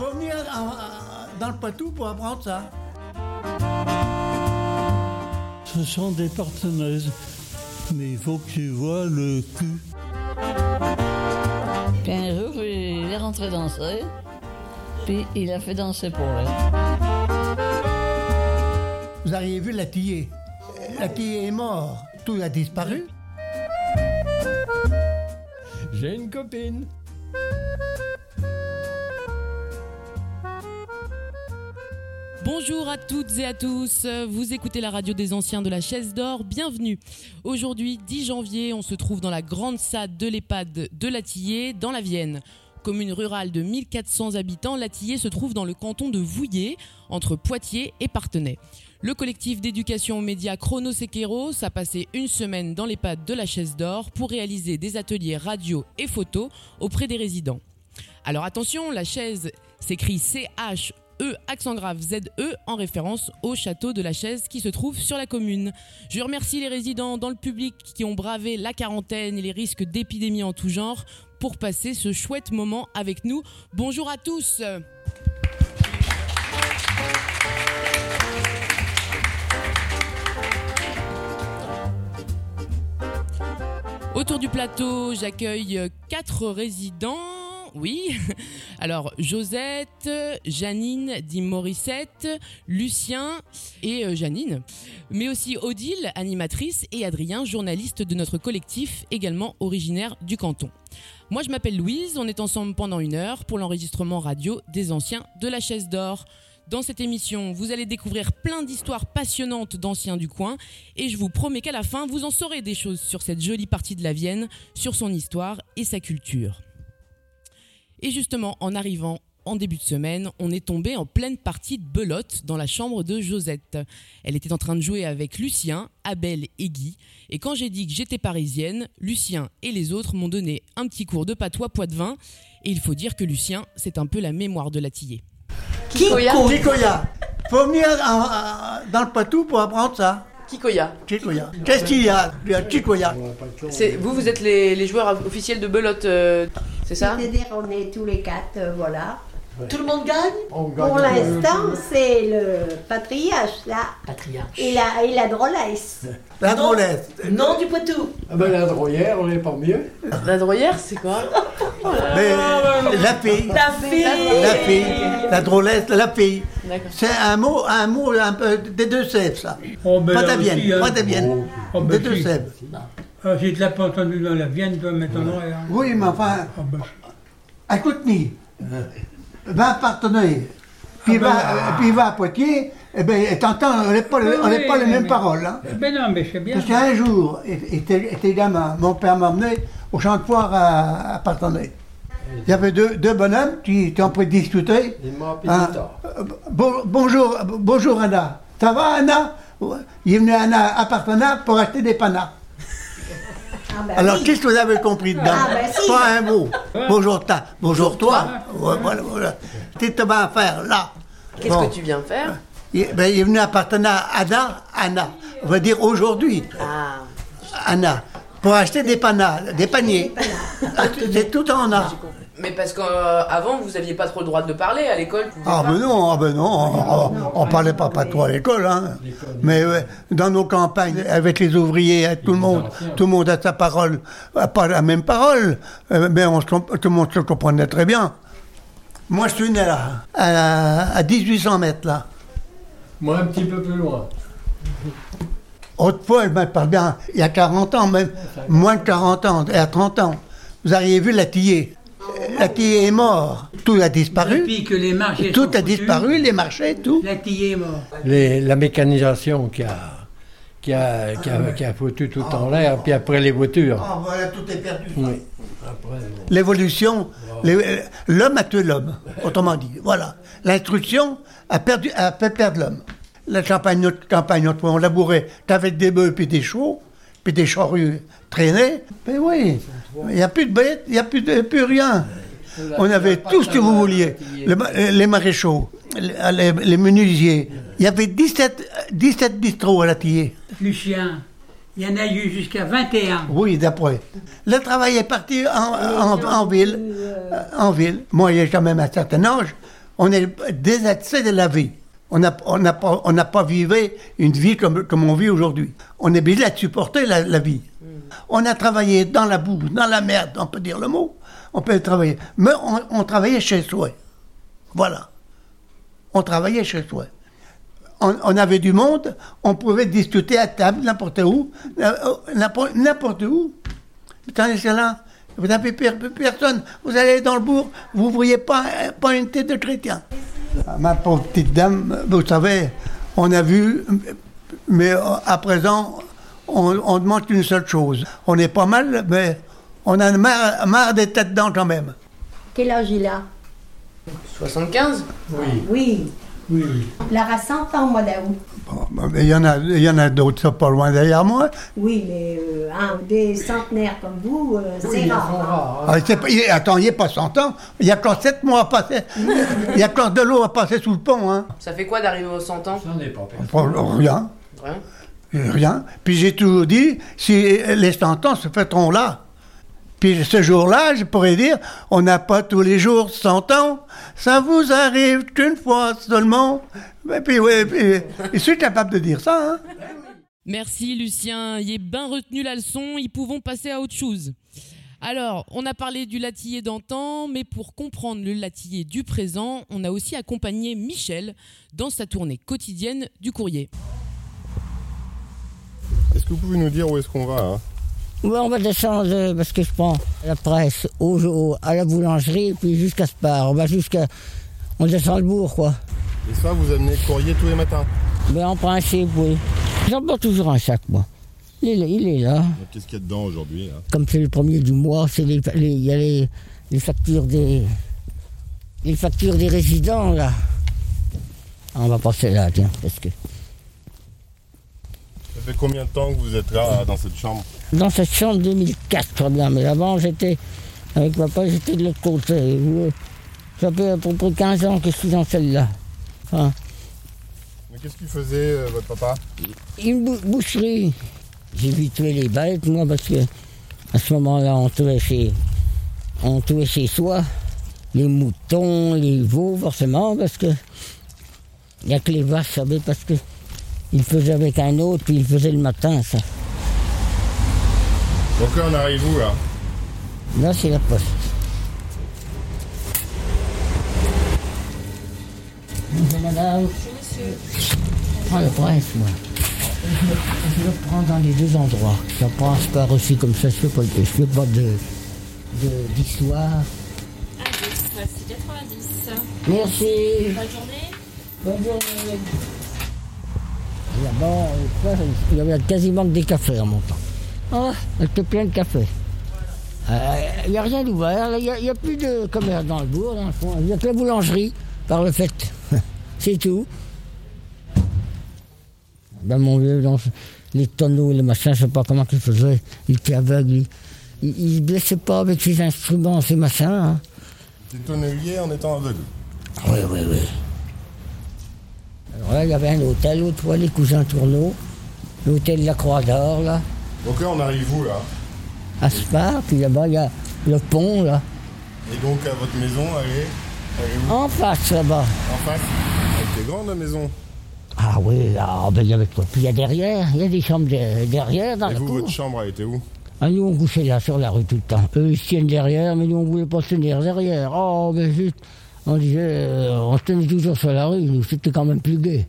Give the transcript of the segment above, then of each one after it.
Faut venir en- dans le Poitou pour apprendre ça. Ce sont des partenaises, mais il faut que tu vois le cul. Puis un jour, il est rentré danser, puis il a fait danser pour elle. Vous auriez vu la tillée. La tillée est morte. Tout a disparu. J'ai une copine. Bonjour à toutes et à tous, vous écoutez la radio des anciens de la chaise d'or, bienvenue. Aujourd'hui, 10 janvier, on se trouve dans la grande salle de l'EHPAD de Latillé, dans la Vienne. Commune rurale de 1400 habitants, Latillé se trouve dans le canton de Vouillé, entre Poitiers et Partenay. Le collectif d'éducation aux médias Chrono Sequeros a passé une semaine dans l'EHPAD de la chaise d'or pour réaliser des ateliers radio et photo auprès des résidents. Alors attention, la chaise s'écrit CH E accent grave ZE en référence au château de la Chaise qui se trouve sur la commune. Je remercie les résidents dans le public qui ont bravé la quarantaine et les risques d'épidémie en tout genre pour passer ce chouette moment avec nous. Bonjour à tous. Autour du plateau, j'accueille quatre résidents. Oui. Alors, Josette, Janine, dit Morissette, Lucien et euh, Janine. Mais aussi Odile, animatrice, et Adrien, journaliste de notre collectif, également originaire du canton. Moi, je m'appelle Louise. On est ensemble pendant une heure pour l'enregistrement radio des anciens de la chaise d'or. Dans cette émission, vous allez découvrir plein d'histoires passionnantes d'anciens du coin et je vous promets qu'à la fin, vous en saurez des choses sur cette jolie partie de la Vienne, sur son histoire et sa culture. Et justement, en arrivant en début de semaine, on est tombé en pleine partie de belote dans la chambre de Josette. Elle était en train de jouer avec Lucien, Abel et Guy. Et quand j'ai dit que j'étais parisienne, Lucien et les autres m'ont donné un petit cours de patois poitevin. Et il faut dire que Lucien, c'est un peu la mémoire de la tillée. Kikoya. Kikoya. Faut venir en- en- dans le Poitou pour apprendre ça. Kikoya. Kikoya. Qu'est-ce qu'il y a? Il y a Kikoya. C'est, vous, vous êtes les, les joueurs officiels de belote, euh, c'est ça? C'est-à-dire on est tous les quatre, euh, voilà. Tout le monde gagne Pour l'instant, c'est le patriarche, là. Et la, et la drôlesse. La drôlesse. Non du Poitou. Ah ben la droyère, on n'est pas mieux. La droyère, c'est quoi? Mais la fille. La fille. La fille. La drôlesse, la fille. D'accord. C'est un mot, un mot un peu des deux sèvres, ça. Oh, ben Pas Vienne, pas ta Vienne. Oh, Des deux sèvres. Ah, J'ai de la pas entendu dans la Vienne, toi, m'étonnerait. Hein. Oui, mais enfin, Ah, ben, à Couteny, va à Partenay, puis, Ah ben, va, euh, puis va à Poitiers, eh bien, t'entends, on n'est pas, Oui, on oui, pas les mais- mêmes paroles. Hein. ben non, mais c'est bien. Parce qu'un jour, et- était gamin, mon père m'a emmené au champ de foire à, à Partenay. Il y avait deux, deux bonhommes qui étaient en train de discuter. Hein, bon- bonjour, bonjour Anna. Ça va Anna? Il est venu à Anna à Partenay pour acheter des panas. Ah ben Alors oui. qu'est-ce que vous avez compris dedans Ah, ben si. Pas un mot. Bonjour ta, bonjour toi. Voilà, voilà. Qu'est-ce que tu vas faire là Qu'est-ce Bon. que tu viens faire Il, ben, il est venu à Partenay à Anna, Anna. On va dire aujourd'hui. Ah, Anna, pour acheter des panas, des paniers. C'est tout en a. mais parce qu'avant, vous aviez pas trop le droit de parler à l'école. Ah ben non, ah ben non, on, on parlait pas patois à l'école, hein. Mais ouais, dans nos campagnes, avec les ouvriers, avec tout le monde, tout le monde a sa parole, a pas la même parole, euh, mais on se tout le monde se comprenait très bien. Moi, je suis né là, à, à 1800 mètres là. Moi, un petit peu plus loin. Autrefois, je me parle bien, il y a 40 ans, même moins de 40 ans, il y a 30 ans. Vous auriez vu la tillée. La tillée est morte. Tout a disparu. Depuis que les marchés Tout sont a foutus, disparu, les marchés, tout. La tillée est morte. Les- la mécanisation qui a, qui a, qui a, qui a foutu tout en l'air, puis après les voitures. Ah, voilà, tout est perdu. Oui. Après, bon. L'évolution, les- l'homme a tué l'homme, autrement dit. Voilà. L'instruction a, perdu, a fait perdre l'homme. La campagne, notre campagne, on labourait qu'avec des bœufs puis des chevaux, puis des charrues traînées. Mais oui, il n'y a plus de bêtes, il n'y a plus, de, plus rien. On avait tout ce que vous vouliez. Le les maréchaux, les, les- menuisiers. Il y avait 17, 17 bistrots à la tillée. Lucien, il y en a eu jusqu'à 21. Oui, d'après. Le travail est parti en, en- en ville. En ville. Moi, il y a quand même un certain âge. on est désaxé de la vie. On n'a on n'a pas, on n'a pas vécu une vie comme, comme on vit aujourd'hui. On est obligé de supporter la, la vie. On a travaillé dans la boue, dans la merde, on peut dire le mot. On peut travailler. Mais on, travaillait chez soi. Voilà. On travaillait chez soi. On, avait du monde, on pouvait discuter à table, n'importe où, euh, n'importe n'importe où. Tandis que là, vous n'avez per- personne. Vous allez dans le bourg, vous ne voyez pas, euh, pas une tête de chrétien. Ma pauvre petite dame, vous savez, on a vu, mais euh, à présent, on, on demande une seule chose. On est pas mal, mais on a marre, marre des têtes dents quand même. Quel âge il a 75 Oui. Il aura 100 ans au mois d'août. Bon, Il y en a, il y en a d'autres, ça, pas loin derrière moi. Oui, mais euh, un- des centenaires comme vous, euh, c'est rare. hein. Ah, c'est pas- il- attends, il n'y a pas 100 ans. Il y a quand 7 mois à passer. Il y a quand de l'eau à passer sous le pont. Hein. Ça fait quoi d'arriver aux 100 ans? J'en ai pas peur. Pas- Rien. Rien. Rien. Puis j'ai toujours dit, si les 100 ans se fêteront là. Puis ce jour-là, je pourrais dire, on n'a pas tous les jours 100 ans, ça vous arrive qu'une fois seulement. Et puis, oui, je suis capable de dire ça. Hein. Merci Lucien, il est bien retenu la leçon, ils pouvons passer à autre chose. Alors, on a parlé du latillé d'antan, mais pour comprendre le latillé du présent, on a aussi accompagné Michel dans sa tournée quotidienne du courrier. Est-ce que vous pouvez nous dire où est-ce qu'on va hein Ouais, on va descendre euh, parce que je prends la presse au, au- à la boulangerie, puis jusqu'à Spar. On va jusqu'à. On descend le bourg, quoi. Et ça, vous amenez le courrier tous les matins Mais en principe, oui. J'emporte toujours un sac, moi. Il est, il est là. Qu'est-ce qu'il y a dedans aujourd'hui hein Comme c'est le premier du mois, c'est les, y a les, les factures des. Les factures des résidents, là. Ah, On va passer là, tiens, parce que. Fait combien de temps que vous êtes là, dans cette chambre Dans cette chambre 2004, très bien. Mais avant, j'étais. Avec papa, j'étais de l'autre côté. Ça fait à peu près 15 ans que je suis dans celle-là. Enfin, Mais qu'est-ce qu'il faisait, euh, votre papa une bou- boucherie. J'ai vu tuer les bêtes, moi, parce que à ce moment-là, on tuait chez, on tuait chez soi. Les moutons, les veaux, forcément, parce que il n'y a que les vaches, vous savez, parce que il faisait avec un autre, puis il faisait le matin, ça. Donc là, on arrive où, là? Là, c'est la poste. Bonjour, madame. Je prends la presse, moi. Je le, je le prends dans les deux endroits. Je prends un spar aussi comme ça, je fais pas, de- je fais pas de, de- d'histoire. C'est 90. Merci. Bonne journée. Bonne journée. Euh, il y avait quasiment que des cafés en montant. Ah, c'était plein de café. Il n'y a rien d'ouvert, il n'y a, plus de commerce dans le bourg, dans le fond. Il n'y a que la boulangerie, par le fait. C'est tout. Ben, mon vieux, dans les tonneaux, les machins, je ne sais pas comment il faisait. Il était aveugle. Il ne se blessait pas avec ses instruments, ses machins. hein. C'est tonnelier en étant aveugle. Oui, oui, oui. Là, il y avait un hôtel, au toit, les cousins Tourneau. L'hôtel de la Croix d'Or, là, Donc là, on arrive où, là à Spar. Puis là-bas, il y a le pont, là. Et donc, à votre maison, où En face, là-bas. En face Elle était grande, la maison. Ah oui, ah, ben, il y avait quoi? Puis il y a derrière, il y a des chambres de- derrière, dans Et la vous, cour. votre chambre, elle était où Ah, nous, on couchait là, sur la rue tout le temps. Eux, ils se tiennent derrière, mais nous, on voulait pas se tenir derrière. Oh, mais zut. On disait, euh, on se tenait toujours sur la rue, nous, c'était quand même plus gai.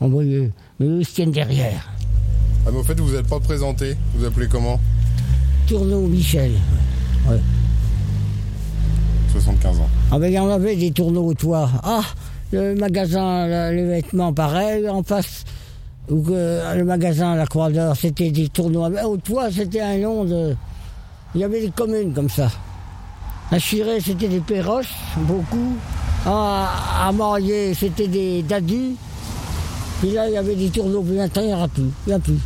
On voyait, mais eux, ils se tiennent derrière. Ah, mais au fait, vous n'êtes pas présenté. Vous appelez comment Tourneau Michel. Ouais. 75 ans. Ah ben, il y en avait des tourneaux au toit. Ah, le magasin, le- les vêtements, pareil, en face. Ou que le magasin, la Croix d'Or, c'était des tourneaux. Ah Au toit, c'était un long de. Il y avait des communes comme ça. À Chiré, c'était des perroches, beaucoup. À Marier, c'était des dadus. Puis là, il y avait des tourneaux. Puis maintenant, il n'y aura plus. Il n'y a plus.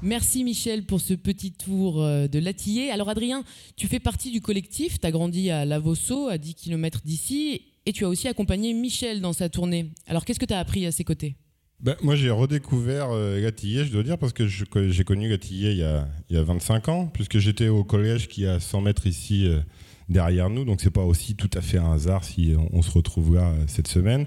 Merci Michel pour ce petit tour euh, de Latillé. Alors Adrien, tu fais partie du collectif, tu as grandi à Lavosso, à 10 km d'ici, et tu as aussi accompagné Michel dans sa tournée. Alors qu'est-ce que tu as appris à ses côtés? Ben, moi, j'ai redécouvert euh, Gatillé, je dois dire, parce que j'ai connu Gatillé il y, a, il y a 25 ans, puisque j'étais au collège qui est à 100 mètres ici euh, derrière nous, donc c'est pas aussi tout à fait un hasard si on, se retrouve là cette semaine.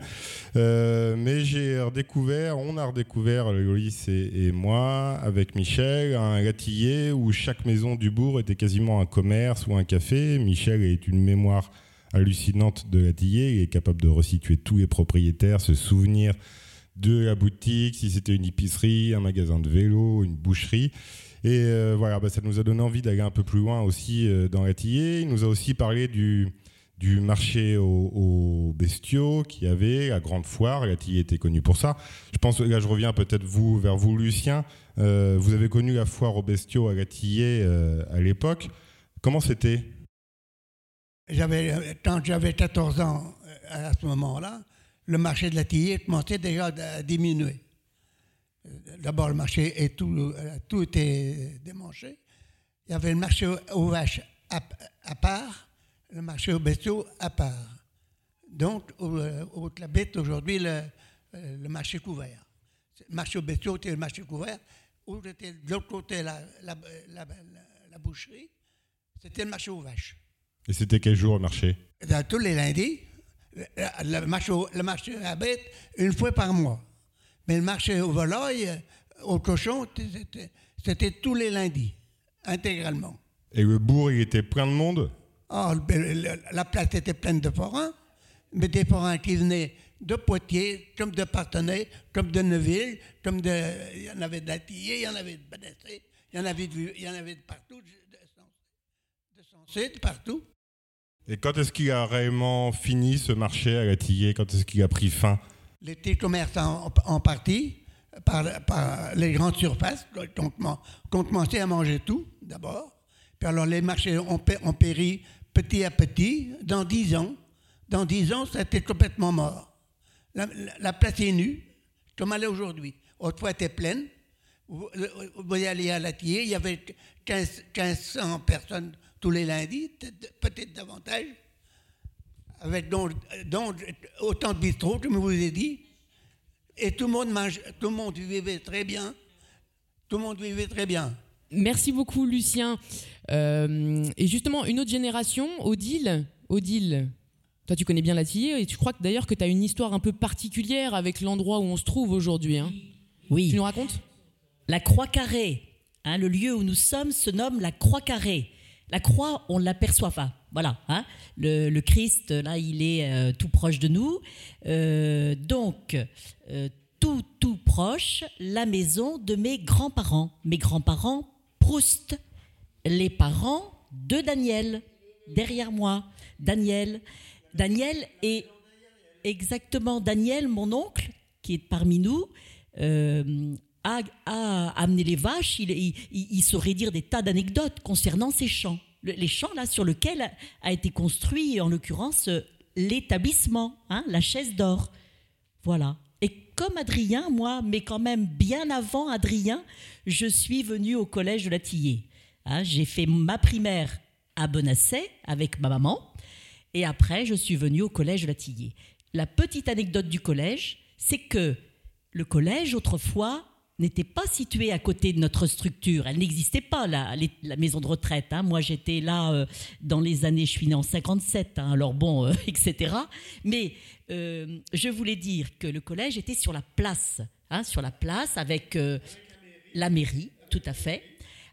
mais j'ai redécouvert, on a redécouvert, Loïs et, moi, avec Michel, un latillé où chaque maison du bourg était quasiment un commerce ou un café. Michel est une mémoire hallucinante de latillé, il est capable de resituer tous les propriétaires, se souvenir de la boutique, si c'était une épicerie, un magasin de vélo, une boucherie. Et euh, voilà, bah, ça nous a donné envie d'aller un peu plus loin aussi euh, dans Latillé. Il nous a aussi parlé du, marché aux, bestiaux qui avait la grande foire. Latillé était connu pour ça. Je pense, là je reviens peut-être vous, vers vous Lucien. Euh, vous avez connu la foire aux bestiaux à Latillé à l'époque. Comment c'était? Quand j'avais 14 ans à ce moment-là, le marché de la tillée commençait déjà à diminuer. D'abord, le marché et tout, tout était démanché. Il y avait le marché aux vaches à, part, le marché aux bestiaux à part. Donc, au, la bête aujourd'hui, le, le, marché couvert. Le marché aux bestiaux était le marché couvert. Où était de l'autre côté la, la, la, boucherie, c'était le marché aux vaches. Et c'était quel jour le marché? Tous les lundis le marché, le marché à bête une fois par mois. Mais le marché au volaille, au cochon, c'était tous les lundis, intégralement. Et le bourg, il était plein de monde? Oh, La place était pleine de forains, mais des forains qui venaient de Poitiers, comme de Partenay, comme de Neuville, comme de. Il y en avait d'Atillé, il y en avait de Banessé, il y en avait de, il y en avait de partout, de Sensé, de partout. Et quand est-ce qu'il a réellement fini ce marché à Latillé Quand est-ce qu'il a pris fin? Les petits en, partie, par, les grandes surfaces, qui ont commencé à manger tout d'abord. Puis alors les marchés ont, péri petit à petit. Dans dix ans, dans dix ans, ça complètement mort. La, place est nue, comme elle est aujourd'hui. Autrefois, elle était pleine. Vous, vous aller à Latillé, il y avait 15, 1500 personnes tous les lundis, peut-être davantage, avec donc, autant de bistrots, comme je vous ai dit, et tout le monde mange, tout le monde vivait très bien, tout le monde vivait très bien. Merci beaucoup, Lucien. Euh, et justement, une autre génération, Odile, Odile, toi tu connais bien la Tillée, et tu crois que d'ailleurs que tu as une histoire un peu particulière avec l'endroit où on se trouve aujourd'hui. Hein? Oui. Tu nous racontes? La Croix Carrée, hein, le lieu où nous sommes se nomme la Croix Carrée. La croix, on l'aperçoit pas. Voilà, hein. le, Christ, là, il est euh, tout proche de nous. Euh, donc, euh, tout, tout proche, la maison de mes grands-parents. Mes grands-parents, Proust, les parents de Daniel, derrière moi. Daniel, Daniel est exactement Daniel, mon oncle, qui est parmi nous a, amené les vaches, il, saurait dire des tas d'anecdotes concernant ces champs. Les champs là sur lesquels a été construit, en l'occurrence, l'établissement, hein, la chaise d'or. Voilà. Et comme Adrien, moi, mais quand même bien avant Adrien, je suis venu au collège de la Tillée. Hein, j'ai fait ma primaire à Bonasset avec ma maman, et après, je suis venu au collège de la Tillée. La petite anecdote du collège, c'est que le collège, autrefois, n'était pas située à côté de notre structure. Elle n'existait pas, la, maison de retraite. Hein. Moi, j'étais là euh, dans les années, je suis née en 57, hein, alors bon, euh, etc. Mais euh, je voulais dire que le collège était sur la place, hein, sur la place avec la mairie, tout à fait.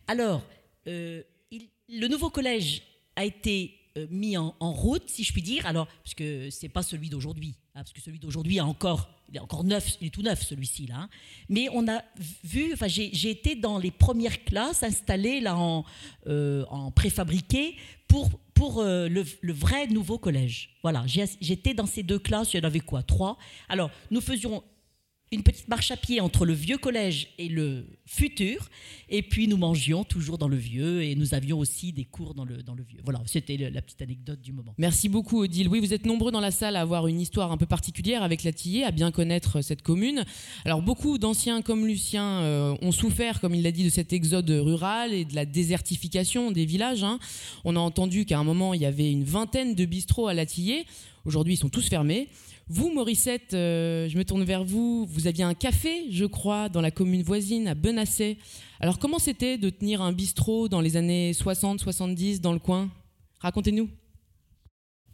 Alors, le nouveau collège a été mis en, route, si je puis dire, alors, parce que c'est pas celui d'aujourd'hui, parce que celui d'aujourd'hui a encore il est encore neuf, il est tout neuf celui-ci là. Hein. Mais on a vu, enfin j'ai été dans les premières classes installées là en, euh, préfabriqué pour pour euh, le, le, vrai nouveau collège. Voilà, j'étais dans ces deux classes, il y en avait quoi Trois. Alors nous faisions une petite marche à pied entre le vieux collège et le futur. Et puis nous mangions toujours dans le vieux et nous avions aussi des cours dans le, dans le vieux. Voilà, c'était la petite anecdote du moment. Merci beaucoup Odile. Oui, vous êtes nombreux dans la salle à avoir une histoire un peu particulière avec la Tillée, à bien connaître cette commune. Alors beaucoup d'anciens comme Lucien euh, ont souffert, comme il l'a dit, de cet exode rural et de la désertification des villages. Hein. On a entendu qu'à un moment, il y avait une vingtaine de bistrots à la Tillée. Aujourd'hui, ils sont tous fermés. Vous, Morissette, euh, je me tourne vers vous. Vous aviez un café, je crois, dans la commune voisine, à Benassay. Alors, comment c'était de tenir un bistrot dans les années 60-70 dans le coin? Racontez-nous.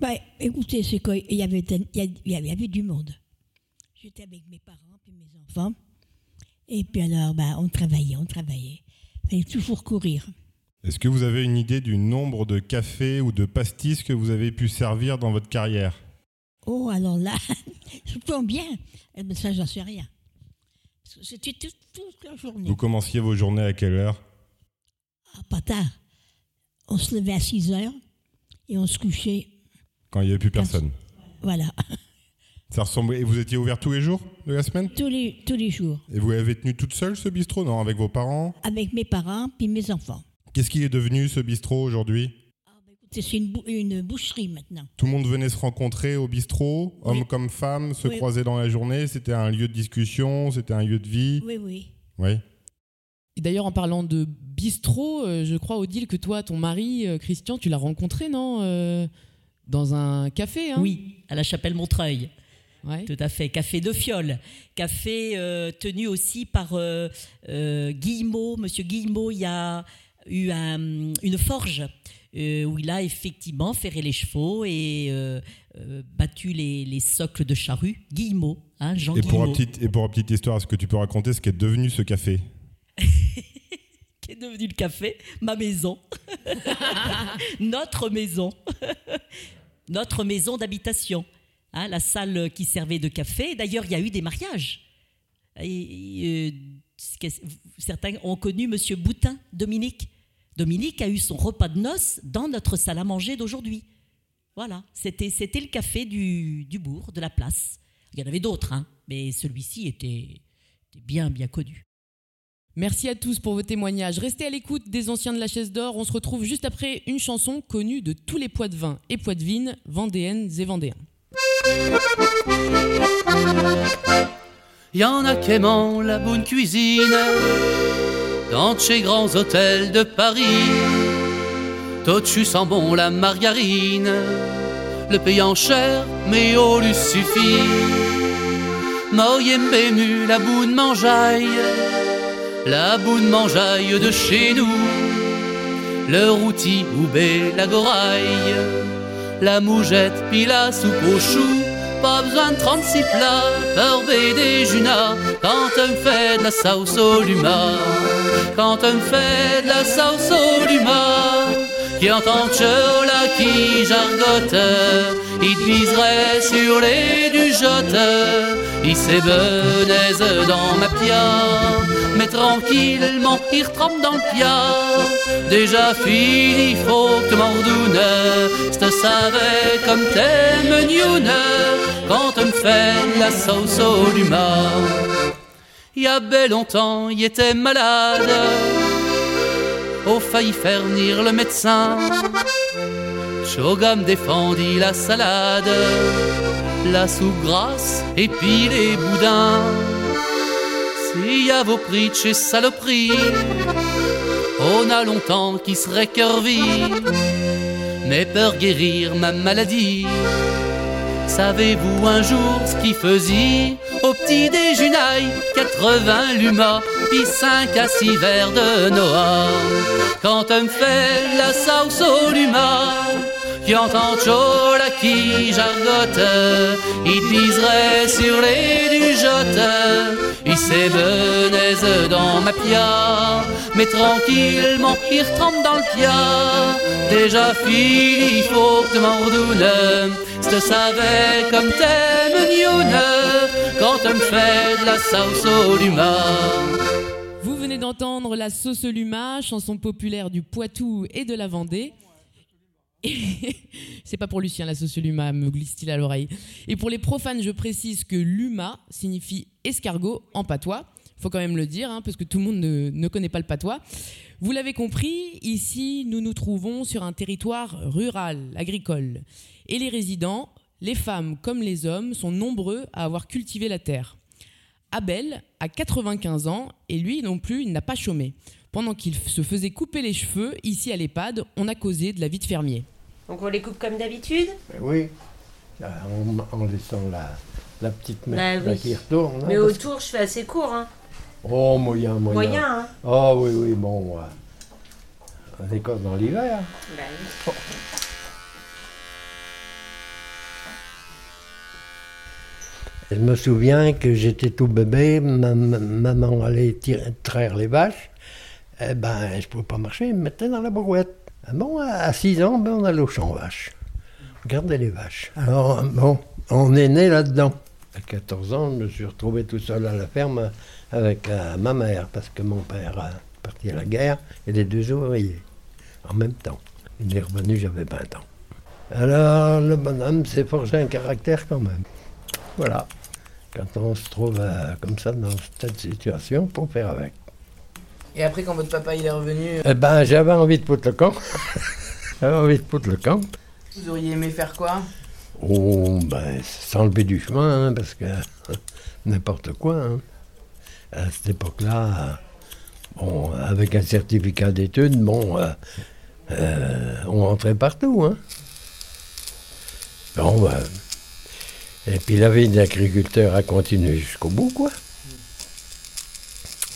Bah, écoutez, c'est quoi il y, avait, il, y a- il y avait il y avait du monde. J'étais avec mes parents puis mes enfants. Et puis alors, bah, on travaillait, on travaillait. Il fallait toujours courir. Est-ce que vous avez une idée du nombre de cafés ou de pastis que vous avez pu servir dans votre carrière? Oh, alors là, je tombe bien. Eh ben, ça, j'en sais rien. C'était toute, toute la journée. Vous commenciez vos journées à quelle heure? Ah, pas tard. On se levait à 6 heures et on se couchait. Quand il n'y avait plus personne Voilà. Ça ressemblait... Et vous étiez ouvert tous les jours de la semaine? Tous les, tous les jours. Et vous avez tenu toute seule ce bistrot? Non, avec vos parents? Avec mes parents puis mes enfants. Qu'est-ce qu'il est devenu ce bistrot aujourd'hui? C'est une, bou- une boucherie maintenant. Tout le monde venait se rencontrer au bistrot, hommes comme femmes, se Oui. croiser dans la journée. C'était un lieu de discussion, c'était un lieu de vie. Oui, oui. Oui. Et d'ailleurs, en parlant de bistrot, euh, je crois, Odile, que toi, ton mari, euh, Christian, tu l'as rencontré, non euh, Dans un café, hein? Oui, à la chapelle Montreuil. Ouais. Tout à fait. Café de Fiole. Café euh, tenu aussi par euh, euh, Guillemot. Monsieur Guillemot, il y a eu un- une forge euh, où il a effectivement ferré les chevaux et euh, euh, battu les, les socles de charrue. Guillemot, hein, Jean Et pour, la petite, et pour la petite histoire, est-ce que tu peux raconter ce qu'est devenu ce café? Qui est devenu le café, ma maison. Notre maison. Notre maison d'habitation. Hein, la salle qui servait de café. D'ailleurs, il y a eu des mariages. Et, certains ont connu Monsieur Boutin, Dominique? Dominique a eu son repas de noces dans notre salle à manger d'aujourd'hui. Voilà, c'était c'était le café du, du bourg, de la place. Il y en avait d'autres, hein, mais celui-ci était, était bien, bien connu. Merci à tous pour vos témoignages. Restez à l'écoute des anciens de la chaise d'or. On se retrouve juste après une chanson connue de tous les poids de vin et poids de vigne, vendéennes et vendéens. Y en a qui aiment la bonne cuisine dans chez grands hôtels de Paris. D'autres tu sens bon la margarine, le payant cher, mais au lui suffit. J'aime bému la boune mangeaille, la boune mangeaille de chez nous. Le routi ou la goraille, la mougette puis la soupe aux choux. Pas besoin de 36 plats, herbe des junas, quand on fait de la sauce au luma. Quand on fait de la sauce au luma, qui entend là qui jargote, il viserait sur les du jote, il s'ébénaise dans ma pia, mais tranquillement il retrempe dans le pia. Déjà fini, faut que m'ordonne, te savais comme t'aimes Nyoune, quand on me fait la sauce au luma. Il y a bel longtemps, il était malade, au failli faire venir le médecin. Chogam défendit la salade, la soupe grasse et puis les boudins. S'il y a vos prix de chez saloperie, on a longtemps qui serait curvi, mais peur guérir ma maladie. Savez-vous un jour ce qu'il faisait au petit déjeuner? 80 lumas, puis 5 à 6 verres de Noah. Quand me fait la sauce au luma, qui entend la qui jargote, il piserait sur les du jote, il s'ébénaise dans ma mais tranquillement il retrempe dans le pia. Déjà fini, il faut que tu tu savais comme t'aimes Nyoune, quand on me de la sauce au luma. Vous venez d'entendre la sauce Luma, chanson populaire du Poitou et de la Vendée. C'est pas pour Lucien la sauce Luma, me glisse-t-il à l'oreille. Et pour les profanes, je précise que Luma signifie escargot en patois. Faut quand même le dire, hein, parce que tout le monde ne, ne connaît pas le patois. Vous l'avez compris, ici, nous nous trouvons sur un territoire rural, agricole. Et les résidents, les femmes comme les hommes, sont nombreux à avoir cultivé la terre. Abel a 95 ans et lui non plus, il n'a pas chômé. Pendant qu'il se faisait couper les cheveux, ici à l'EHPAD, on a causé de la vie de fermier. Donc on les coupe comme d'habitude? Oui, Là, en, en laissant la, la petite Bah mèche oui. qui retourne. hein, Mais autour, je fais assez court. Hein. Oh, moyen, moyen. Moyen, hein Oh, oui, oui, bon. Euh, on écosse dans l'hiver. Hein. Ben Je me souviens que j'étais tout bébé, maman allait tirer, traire les vaches. Eh ben, je ne pouvais pas marcher, elle me mettait dans la brouette. Ah bon, à 6 ans, ben, on allait au champ vache. Regardez les vaches. Ah. Alors, bon, on est né là-dedans. À 14 ans, je me suis retrouvé tout seul à la ferme avec euh, ma mère, parce que mon père est parti à la guerre et les deux ouvriers, en même temps. Il est revenu, j'avais 20 ans. Alors, le bonhomme s'est forgé un caractère quand même. Voilà. Quand on se trouve euh, comme ça dans cette situation, pour faire avec. Et après, quand votre papa il est revenu, Eh ben, j'avais envie de foutre le camp. j'avais envie de foutre le camp. vous auriez aimé faire quoi? Oh, ben, s'enlever du chemin, hein, parce que n'importe quoi. hein. À cette époque-là, bon, avec un certificat d'études, bon, euh, euh, on rentrait partout. Hein. Bon, ben, et puis la vie d'agriculteur a continué jusqu'au bout, quoi.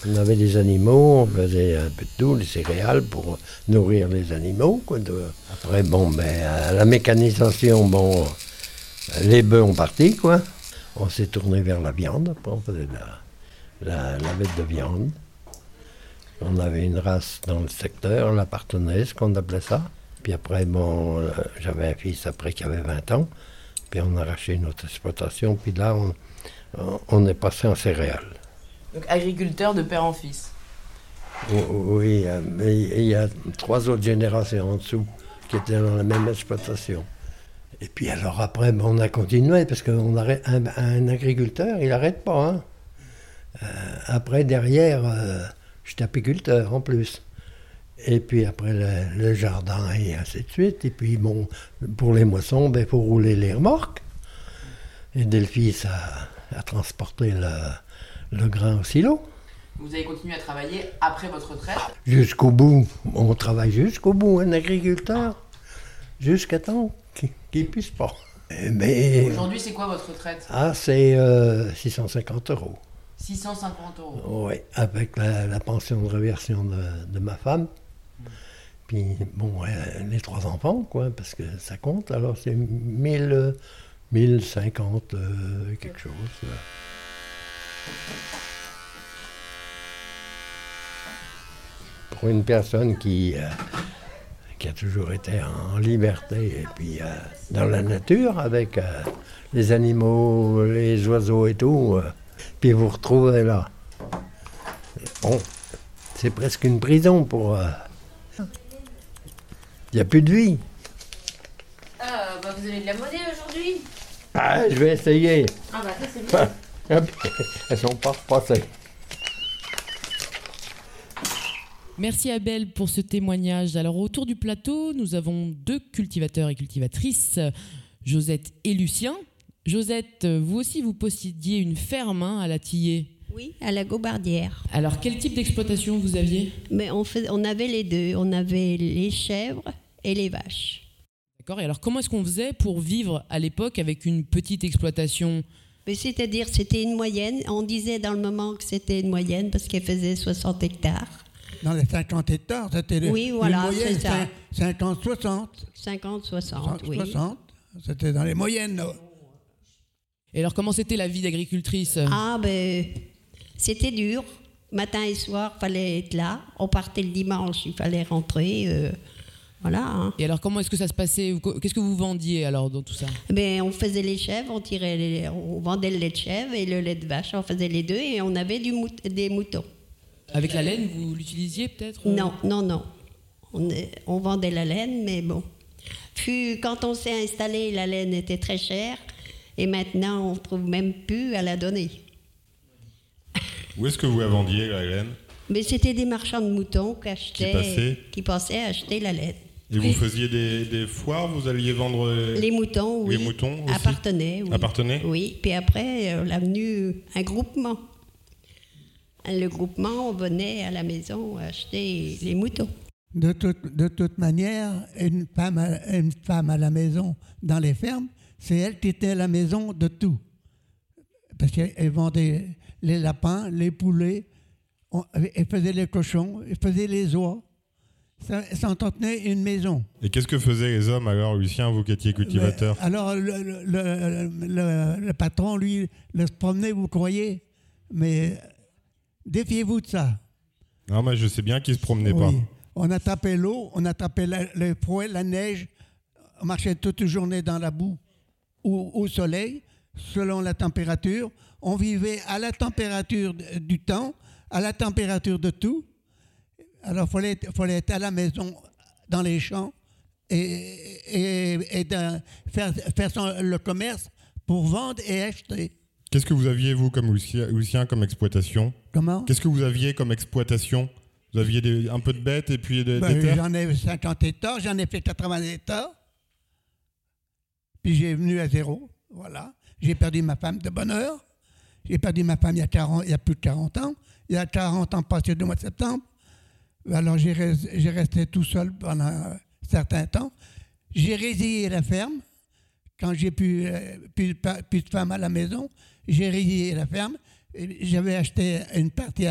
On avait des animaux, on faisait un peu de tout, les céréales pour nourrir les animaux. Quoi. Après, bon, ben, à la mécanisation, bon, les bœufs ont parti, quoi. On s'est tourné vers la viande, on faisait de la, la, la vête de viande. On avait une race dans le secteur, la partenaise, qu'on appelait ça. Puis après, bon, euh, j'avais un fils après qui avait 20 ans. Puis on a arraché notre exploitation. Puis là, on, est passé en céréales. Donc agriculteur de père en fils. O- Oui, euh, mais il y a trois autres générations en dessous qui étaient dans la même exploitation. Et puis alors après, on a continué, parce un, un agriculteur, il n'arrête pas. hein. Euh, après, derrière, euh, j'étais apiculteur en plus. Et puis après, le, le jardin et ainsi de suite. Et puis, bon, pour les moissons, il faut rouler les remorques. Et Delphis a, a transporté le, le grain au silo. Vous avez continué à travailler après votre retraite? Jusqu'au bout. On travaille jusqu'au bout, un agriculteur. Jusqu'à temps qu'il qu'il puisse pas. Mais. Aujourd'hui, c'est quoi votre retraite? Ah, c'est euh, 650 euros. 650 euros. Oui, avec la, pension de réversion de, ma femme. Puis, bon, les trois enfants, quoi, parce que ça compte. Alors, c'est 1000, euh, 1050, euh, quelque chose. Pour une personne qui, euh, qui a toujours été en liberté et puis euh, dans la nature avec les animaux, les oiseaux et tout, puis vous retrouvez là. Bon, c'est presque une prison pour. euh, Il n'y a plus de vie. Ah, bah vous avez de la monnaie aujourd'hui Ah, je vais essayer. Ah bah ça c'est bien. Elles sont pas repassées. Merci Abel pour ce témoignage. Alors autour du plateau, nous avons deux cultivateurs et cultivatrices, Josette et Lucien. Josette, vous aussi vous possédiez une ferme hein, à la Tillée. Oui, à la Gaubardière. Alors quel type d'exploitation vous aviez? Mais on, fais- on avait les deux. On avait les chèvres et les vaches. D'accord. Et alors comment est-ce qu'on faisait pour vivre à l'époque avec une petite exploitation? Mais c'est-à-dire, c'était une moyenne. On disait dans le moment que c'était une moyenne parce qu'elle faisait 60 hectares. Dans les 50 hectares, c'était les, Oui, les voilà, moyennes, c'est ça. cin- 50, 60. 50, 60, oui. 60. C'était dans les moyennes. Et alors comment c'était la vie d'agricultrice Ah, ben, c'était dur. Matin et soir, fallait être là. On partait le dimanche, il fallait rentrer. euh, voilà. hein. Et alors comment est-ce que ça se passait Qu'est-ce que vous vendiez alors dans tout ça Ben, on faisait les chèvres, on, tirait les- on vendait le lait de chèvre et le lait de vache. On faisait les deux et on avait du mout- des moutons. Avec la laine, vous l'utilisiez peut-être Non, non, non. On, on vendait la laine, mais bon. Puis, quand on s'est installé, la laine était très chère. Et maintenant, on ne trouve même plus à la donner. Où est-ce que vous la vendiez, la laine? Mais c'était des marchands de moutons qui achetaient, passaient qui passaient acheter la laine. Et vous faisiez des, des foires Vous alliez vendre Les moutons, oui. Les moutons aussi? Appartenaient. Oui. Appartenaient? Oui. Puis après, euh, on a venu un groupement. Le groupement, on venait à la maison acheter les moutons. De toute, de toute manière, une femme, à, une femme à la maison, dans les fermes, c'est elle qui était à la maison de tout. Parce qu'elle vendait les lapins, les poulets, on- elle faisait les cochons, elle faisait les oies. ça, ça entretenait une maison. Et qu'est-ce que faisaient les hommes alors, Lucien, vous qui étiez cultivateur Mais, alors, le, le- le- le- le patron, lui, le promenait, vous croyez? Mais défiez-vous de ça. Non, moi je sais bien qu'ils se promenaient pas. On a tapé l'eau, on a tapé le fouet, la neige. On marchait toute journée dans la boue ou au soleil, selon la température. On vivait à la température de- du temps, à la température de tout. Alors, il fallait, fallait être à la maison, dans les champs, et, et, et de faire, faire son- le commerce pour vendre et acheter. Qu'est-ce que vous aviez, vous, comme Lucien, comme exploitation? Comment? Qu'est-ce que vous aviez comme exploitation? Vous aviez des- un peu de bêtes et puis de- Ben, des terres? j'en ai 50 hectares, j'en ai fait 80 hectares. Puis j'ai venu à zéro. Voilà. J'ai perdu ma femme de bonne heure. J'ai perdu ma femme il y, a 40 il y a plus de 40 ans. Il y a 40 ans passé le mois de septembre. Alors j'ai res- j'ai resté tout seul pendant un certain temps. J'ai résilié la ferme. Quand j'ai plus, euh, plus, de femmes à la maison, j'ai résilié la ferme. J'avais acheté une partie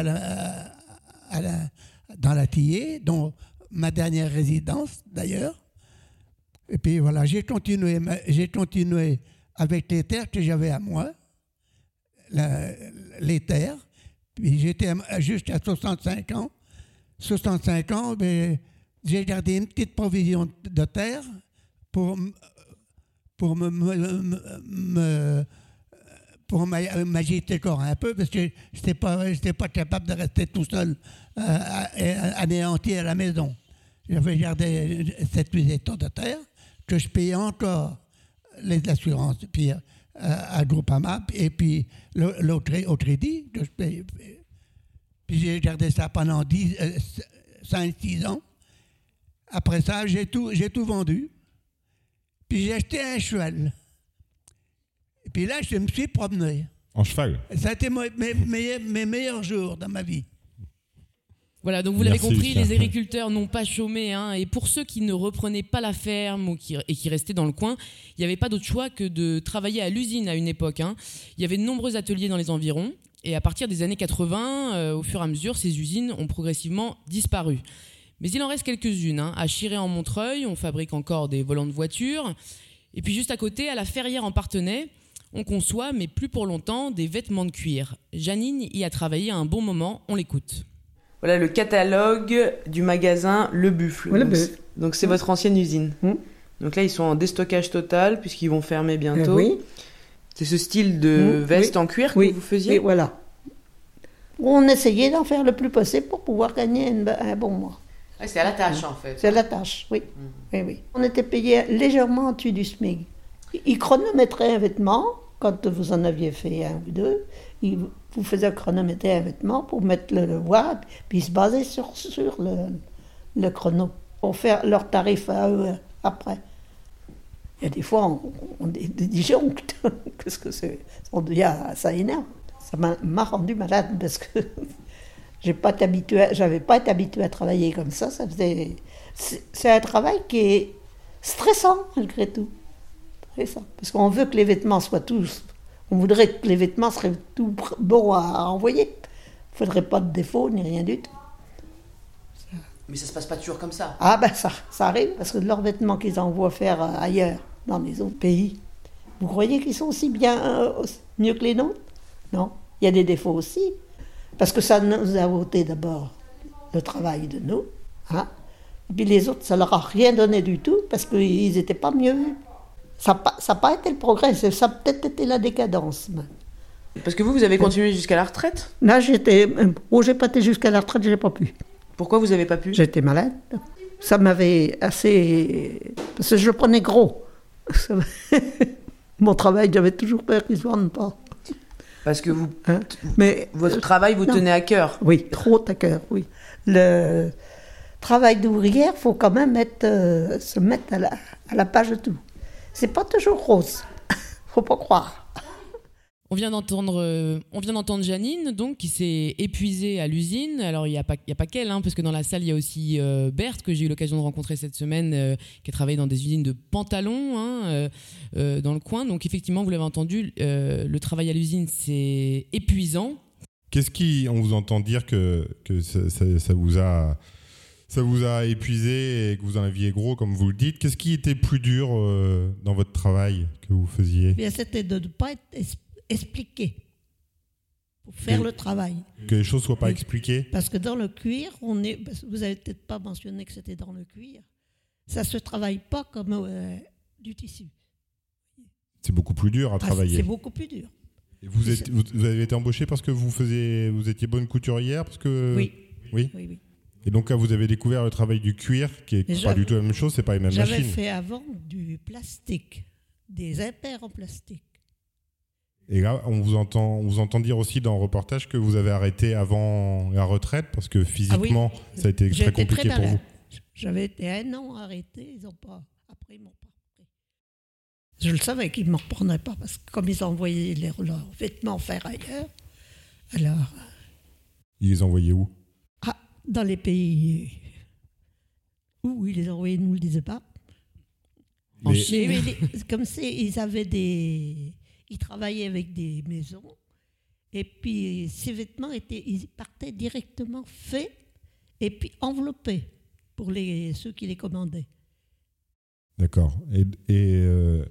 dans la Tillée, dont ma dernière résidence d'ailleurs. Et puis voilà, j'ai continué, j'ai continué avec les terres que j'avais à moi, les terres. Puis j'étais jusqu'à 65 ans. 65 ans, ben, j'ai gardé une petite provision de terre pour, pour me, pour m'a- m'agiter encore un peu parce que je n'étais pas, pas capable de rester tout seul euh, anéanti à la maison. J'avais gardé 7-8 hectares de terre que je payais encore les assurances puis, euh, à Groupama et puis le- au crédit que je payais. Puis j'ai gardé ça pendant 5-6 ans. Après ça, j'ai tout, j'ai tout vendu. Puis j'ai acheté un cheval. Et puis là, je me suis promené. En cheval? Ça a été mes- mes meilleurs jours dans ma vie. Voilà, donc vous l'avez compris, les agriculteurs n'ont pas chômé. hein, et pour ceux qui ne reprenaient pas la ferme ou qui, et qui restaient dans le coin, il n'y avait pas d'autre choix que de travailler à l'usine à une époque. hein. Il y avait de nombreux ateliers dans les environs. Et à partir des années 80, euh, au fur et à mesure, ces usines ont progressivement disparu. Mais il en reste quelques-unes. hein. À Chiré-en-Montreuil, on fabrique encore des volants de voitures. Et puis juste à côté, à la Ferrière en Partenay, on conçoit, mais plus pour longtemps, des vêtements de cuir. Janine y a travaillé un bon moment, on l'écoute. Voilà le catalogue du magasin Le Buffle. Le donc, Buffle. c'est- donc c'est votre ancienne usine. Donc là, ils sont en déstockage total puisqu'ils vont fermer bientôt. Euh, oui. C'est ce style de Mm, veste oui. en cuir que Oui, vous faisiez oui, voilà. On essayait d'en faire le plus possible pour pouvoir gagner une- un bon mois. Ouais, c'est à la tâche en fait. C'est la tâche, oui. oui, oui. On était payé légèrement en dessus du SMIC. Ils chronométraient un vêtement, quand vous en aviez fait un ou deux, ils vous faisaient chronométrer un vêtement pour mettre le, le voile, puis se basaient sur, sur le, le chrono, pour faire leur tarif à eux après. Il y a des fois, on, on est. Qu'est-ce que c'est ça énerve. Ça m'a rendu malade parce que j'ai pas habitué, j'avais pas été habitué à travailler comme ça. Ça c'est un travail qui est stressant malgré tout, stressant, parce qu'on veut que les vêtements soient tous, on voudrait que les vêtements seraient tout bons à envoyer. Il faudrait pas de défaut ni rien du tout. Mais ça se passe pas toujours comme ça. Ah ben ça, ça arrive parce que leurs vêtements qu'ils envoient faire euh, ailleurs, dans les autres pays, vous croyez qu'ils sont aussi bien, euh, mieux que les nôtres? Non, il y a des défauts aussi. Parce que ça nous a ôté d'abord le travail de nous. Hein Et puis les autres, ça leur a rien donné du tout parce qu'ils n'étaient pas mieux vus. Ça n'a pas, été le progrès, ça a peut-être été la décadence. Parce que vous, vous avez continué jusqu'à la retraite? Là, j'étais. Oh, j'ai pas été jusqu'à la retraite, j'ai pas pu. Pourquoi vous avez pas pu? J'étais malade. Ça m'avait assez. Parce que je prenais gros. Mon travail, j'avais toujours peur qu'il ne se vende pas. Parce que vous, Mais votre travail vous non. tenait à cœur. Oui, trop à cœur, oui. Le travail d'ouvrière, faut quand même être, euh, se mettre à la, à la page de tout. C'est pas toujours rose. faut pas croire. On vient d'entendre, euh, on vient d'entendre Janine, donc qui s'est épuisée à l'usine. Alors il n'y a pas, il y a pas qu'elle, hein, parce que dans la salle il y a aussi euh, Berthe que j'ai eu l'occasion de rencontrer cette semaine, euh, qui a travaillé dans des usines de pantalons hein, euh, euh, dans le coin. Donc effectivement, vous l'avez entendu, euh, le travail à l'usine c'est épuisant. Qu'est-ce qui, on vous entend dire que, que ça, ça- ça vous a, ça vous a épuisé et que vous en aviez gros, comme vous le dites. Qu'est-ce qui était plus dur euh, dans votre travail que vous faisiez Bien, c'était de ne pas être expliqué pour faire Que- le travail. Que les choses soient pas Oui. expliquées Parce que dans le cuir, on est. Vous avez peut-être pas mentionné que c'était dans le cuir. Ça se travaille pas comme euh, du tissu. C'est beaucoup plus dur à Ah, travailler. C'est beaucoup plus dur. Et vous, Et êtes- vous, vous avez été embauché parce que vous, faisiez, vous étiez bonne couturière parce que... Oui. Oui, Oui, oui. Et donc là, vous avez découvert le travail du cuir, qui est Mais pas j'avais- du tout la même chose, c'est pas les mêmes J'avais machines. fait avant du plastique, des impairs en plastique. Et là, on vous entend, on vous entend dire aussi dans le reportage que vous avez arrêté avant la retraite parce que physiquement, Ah oui. ça a été très compliqué pour vous. J'avais été un an arrêté, ils ont pas. Après, ils m'ont pas repris. Je le savais qu'ils ne me reprendraient pas parce que comme ils envoyaient les- leurs vêtements faire ailleurs, alors, Ils les envoyaient où? Dans les pays où ils les envoyaient, ils ne nous le disaient pas. En Chine. Les- comme c'est, ils avaient des. Ils travaillaient avec des maisons. Et puis, ces vêtements étaient, ils partaient directement faits et puis enveloppés pour les, ceux qui les commandaient. D'accord. Et, et, euh,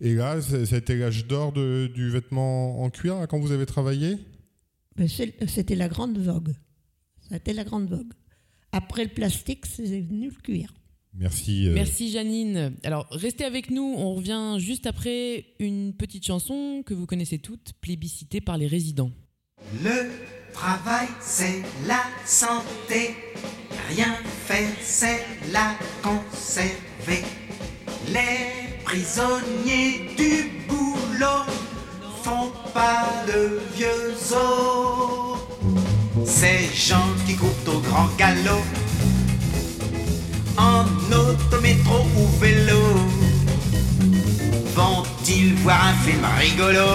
et là, été l'âge d'or du vêtement en cuir là, quand vous avez travaillé? C'est- C'était la grande vogue. Ça a été la grande vogue. Après le plastique, c'est venu le cuir. Merci. euh, Merci Janine. Alors restez avec nous, on revient juste après une petite chanson que vous connaissez toutes, plébiscitée par les résidents. Le travail, c'est la santé. Rien faire, c'est la conserver. Les prisonniers du boulot font pas de vieux os. Ces gens qui courent au grand galop, en autométro ou vélo, vont-ils voir un film rigolo?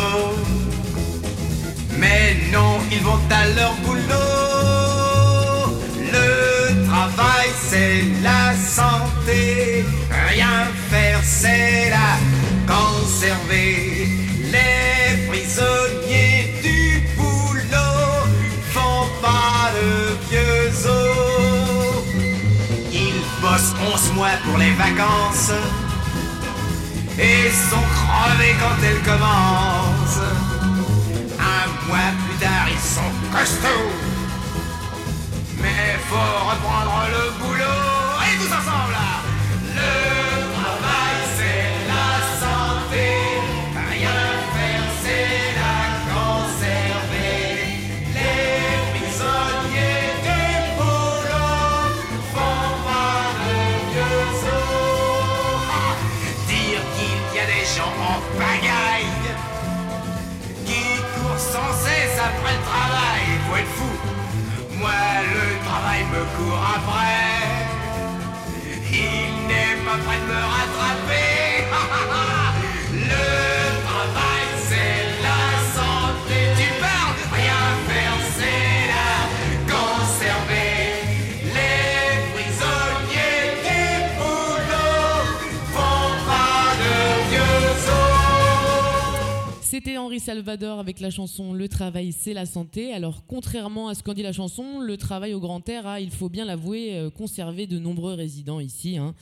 Mais non, ils vont à leur boulot. Le travail, c'est la santé. Rien faire, c'est la conserver. Les prisonniers 11 mois pour les vacances et sont crevés quand elles commencent. Un mois plus tard, ils sont costauds. Mais faut reprendre le boulot. Des gens en pagaille qui court sans cesse après le travail. Faut être fou. Moi, le travail me court après. Il n'est pas prêt de me rattraper. C'était Henri Salvador avec la chanson Le travail, c'est la santé. Alors, contrairement à ce qu'en dit la chanson, le travail au grand air a, il faut bien l'avouer, euh, conservé de nombreux résidents ici. hein.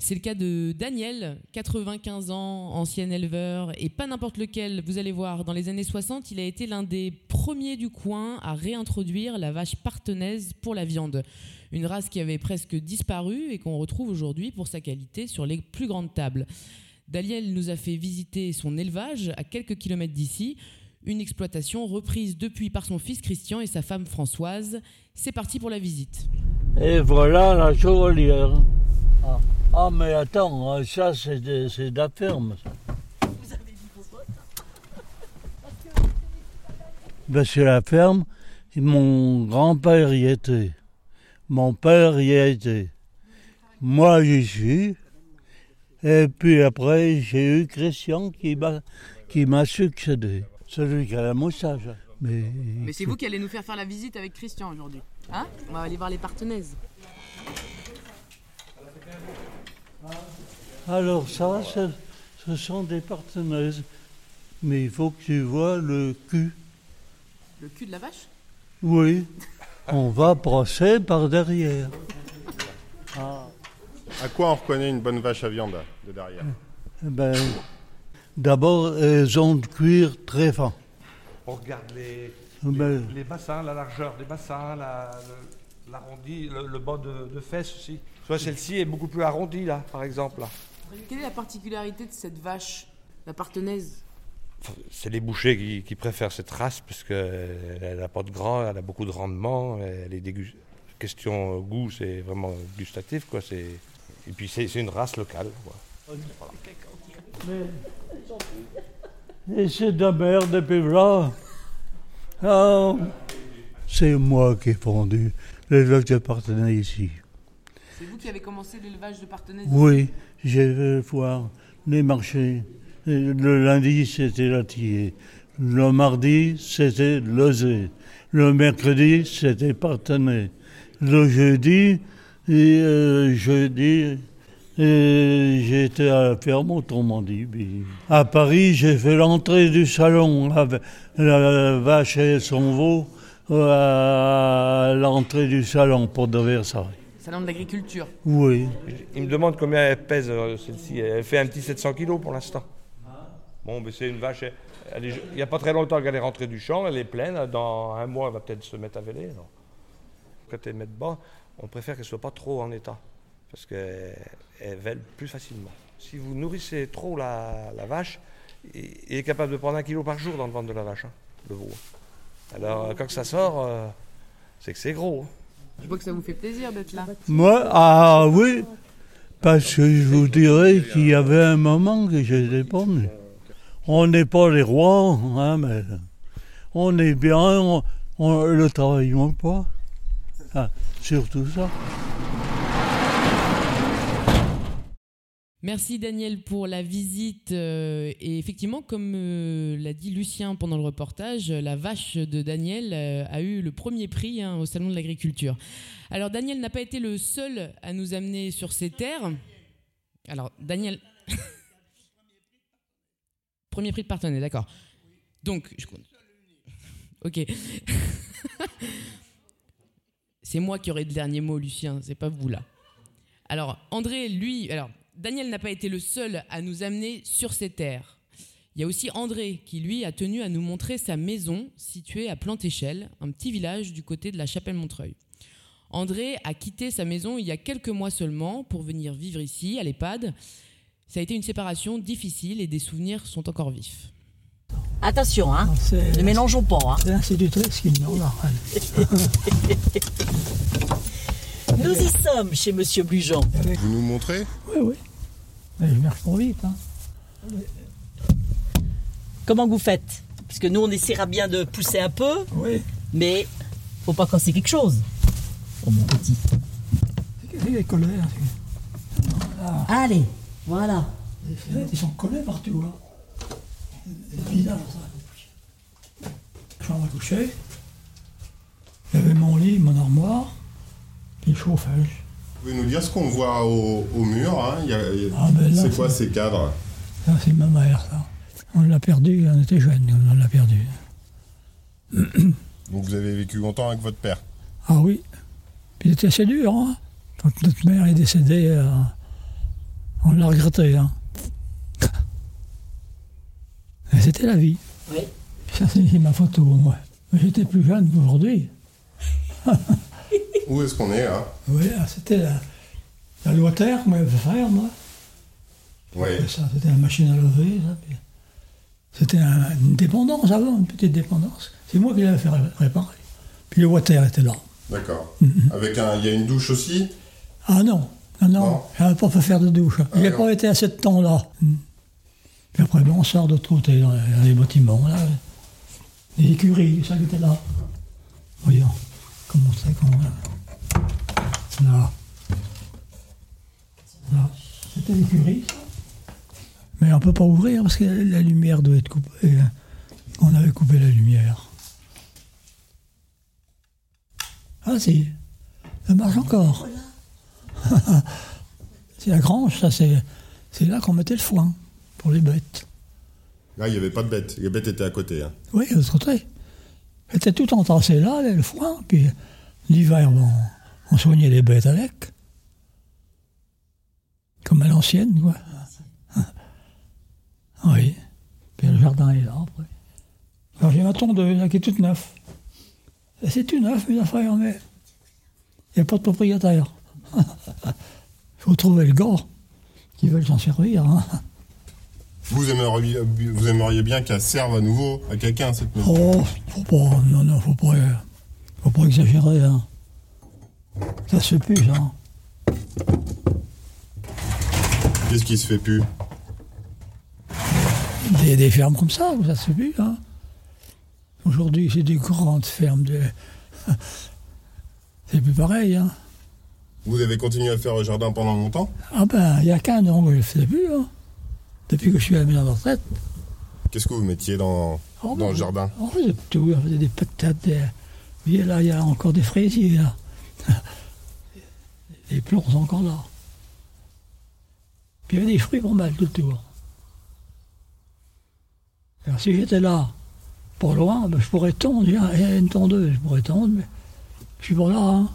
C'est le cas de Daniel, 95 ans, ancien éleveur, et pas n'importe lequel. Vous allez voir, dans les années 60, il a été l'un des premiers du coin à réintroduire la vache partenaise pour la viande. Une race qui avait presque disparu et qu'on retrouve aujourd'hui pour sa qualité sur les plus grandes tables. Daniel nous a fait visiter son élevage à quelques kilomètres d'ici, une exploitation reprise depuis par son fils Christian et sa femme Françoise. C'est parti pour la visite. Et voilà la chevalière. Ah, Ah, mais attends, euh, ça c'est de, la ferme. ça. Ben, c'est la ferme. Mon grand-père y était. Mon père y a été. Moi j'y suis. Et puis après, j'ai eu Christian qui m'a, qui m'a succédé. Celui qui a la moustache. Mais, Mais c'est vous qui allez nous faire faire la visite avec Christian aujourd'hui. Hein On va aller voir les partenaises. Alors ça, ce, ce sont des partenaires. Mais il faut que tu vois le cul. Le cul de la vache? Oui, on va brosser par derrière. À quoi on reconnaît une bonne vache à viande de derrière? Ben, D'abord, elles ont de cuir très fin. On regarde les, Ben, les bassins, la largeur des bassins, la- le- l'arrondi, le, le bas de, de fesses aussi. Vois, celle-ci est beaucoup plus arrondie, là, par exemple. Là. Quelle est la particularité de cette vache, la partenaise? C'est les bouchers qui, qui préfèrent cette race parce qu'elle n'a pas de gras, elle a beaucoup de rendement, elle est Question euh, goût, c'est vraiment gustatif, quoi. c'est- Et puis c'est une race locale. quoi. Et c'est de la merde depuis là. Ah, c'est moi qui ai fondu l'élevage de partenaires ici. C'est vous qui avez commencé l'élevage de partenaise Oui, j'ai fait voir les marchés. Le lundi, c'était la tillée. Le mardi, c'était losé. Le mercredi, c'était partenaire. Le jeudi, et, euh, jeudi, et j'étais à ferme autrement dit. À Paris, j'ai fait l'entrée du salon la vache et son veau euh, à l'entrée du salon pour de Versailles. Salon de l'agriculture. Oui. Il me demande combien elle pèse, euh, celle-ci. Elle fait un petit 700 kilos pour l'instant. Bon, mais c'est une vache. elle- elle est- il n'y a pas très longtemps qu'elle est rentrée du champ, elle est pleine. Dans un mois, elle va peut-être se mettre à véler. alors. Quand elle met de bas, on préfère qu'elle ne soit pas trop en état. Parce qu'elle elle vèle plus facilement. Si vous nourrissez trop la, la vache, il il est capable de prendre un kilo par jour dans le ventre de la vache, hein, le veau. Alors, euh, quand ça sort, euh, c'est que c'est gros. hein. Je vois que ça vous fait plaisir d'être là. Moi, ah oui, parce que je vous dirais qu'il y avait un moment que j'étais pas venu. On n'est pas les rois, hein, mais on est bien, on, on le travaillons pas. Ah, surtout ça. Merci Daniel pour la visite. euh, et effectivement, comme euh, l'a dit Lucien pendant le reportage, la vache de Daniel euh, a eu le premier prix hein, au Salon de l'Agriculture. Alors Daniel n'a pas été le seul à nous amener sur ces terres. Alors Daniel... premier prix de partenaire, d'accord. Donc, je... Ok. c'est moi qui aurai le dernier mot, Lucien, c'est pas vous là. Alors, André, lui, alors, Daniel n'a pas été le seul à nous amener sur ces terres. Il y a aussi André qui, lui, a tenu à nous montrer sa maison située à Plantéchelle, un petit village du côté de la Chapelle-Montreuil. André a quitté sa maison il y a quelques mois seulement pour venir vivre ici, à l'EHPAD. Ça a été une séparation difficile et des souvenirs sont encore vifs. Attention, hein. Ne mélangeons pas. Hein. C'est l'institutrice qui me regarde. Nous y sommes chez Monsieur Blujean. Vous nous montrez Oui, oui. Mais je marche pas vite. Hein. Comment vous faites? Parce que nous, on essaiera bien de pousser un peu. Oui. Mais faut pas casser quelque chose. Oh mon petit. C'est les colères. Voilà. Allez, voilà. Les fenêtres, ils sont collés partout. Hein. C'est bizarre ça. Chambre à coucher. Il y avait mon lit, mon armoire, puis le chauffage. Vous pouvez nous dire ce qu'on voit au, au mur hein y a- il y a- Ah, ben C'est quoi ces cadres? Ça, c'est ma mère, ça. On l'a perdu, on était jeunes, on l'a perdu. Donc vous avez vécu longtemps avec votre père? Ah oui. Puis c'était assez dur, hein. Quand notre mère est décédée, euh, on l'a regretté, hein. C'était la vie. Oui. Ça, c'est ma photo, moi. J'étais plus jeune qu'aujourd'hui. Où est-ce qu'on est là Oui, ah, c'était la, la m'avait fait faire, moi. Oui. C'était la machine à lever, ça. C'était un- une dépendance avant, une petite dépendance. C'est moi qui l'avais fait ré- réparer. Puis le water était là. D'accord. Avec un, il y a une douche aussi? Ah non, non, non, je n'avais pas fait faire de douche. Il n'a pas été assez de temps là. Hmm. Puis après, ben, on sort de l'autre côté, dans les, bâtiments, là. Les écuries, ça qui était là. Voyons, comment c'est qu'on. Là. Là. C'était l'écurie, ça. Mais on ne peut pas ouvrir parce que la lumière doit être coupée. On avait coupé la lumière. Ah si, ça marche encore. c'est la grange, ça, c'est, c'est là qu'on mettait le foin pour les bêtes. Là, il n'y avait pas de bêtes. Les bêtes étaient à côté. hein. Oui, de l'autre côté. C'était tout entassé là, là, le foin, puis l'hiver, bon, on soignait les bêtes avec. comme à l'ancienne, quoi. Oui. Puis le jardin est là, après. Alors j'ai ma tondeuse, là, qui est toute neuve. C'est tout neuf, mes affaires, mais il n'y a pas de propriétaire. Il faut trouver le gars qui veut s'en servir. hein. Vous aimeriez, vous aimeriez bien qu'elle serve à nouveau à quelqu'un, cette maison Oh, faut pas, non, non, faut pas, faut pas exagérer. Hein. Ça se fait plus, hein. Qu'est-ce qui se fait plus? Des, des fermes comme ça, ça se fait plus. Hein. Aujourd'hui, c'est des grandes fermes. De... c'est plus pareil. Hein. Vous avez continué à faire le jardin pendant longtemps? Ah ben, il y a qu'un an que je ne le fais plus. Hein. Depuis que je suis à la maison de retraite. Qu'est-ce que vous mettiez dans, Oh, dans le jardin? On faisait tout, on faisait des patates, des... Vous voyez, là, il y a encore des fraisiers, là. Les plants sont encore là. Puis il y avait des fruits pas mal tout autour. Alors si j'étais là, pas loin, ben, je pourrais tondre, il y a une tondeuse, je pourrais tondre, mais je suis pas là, hein.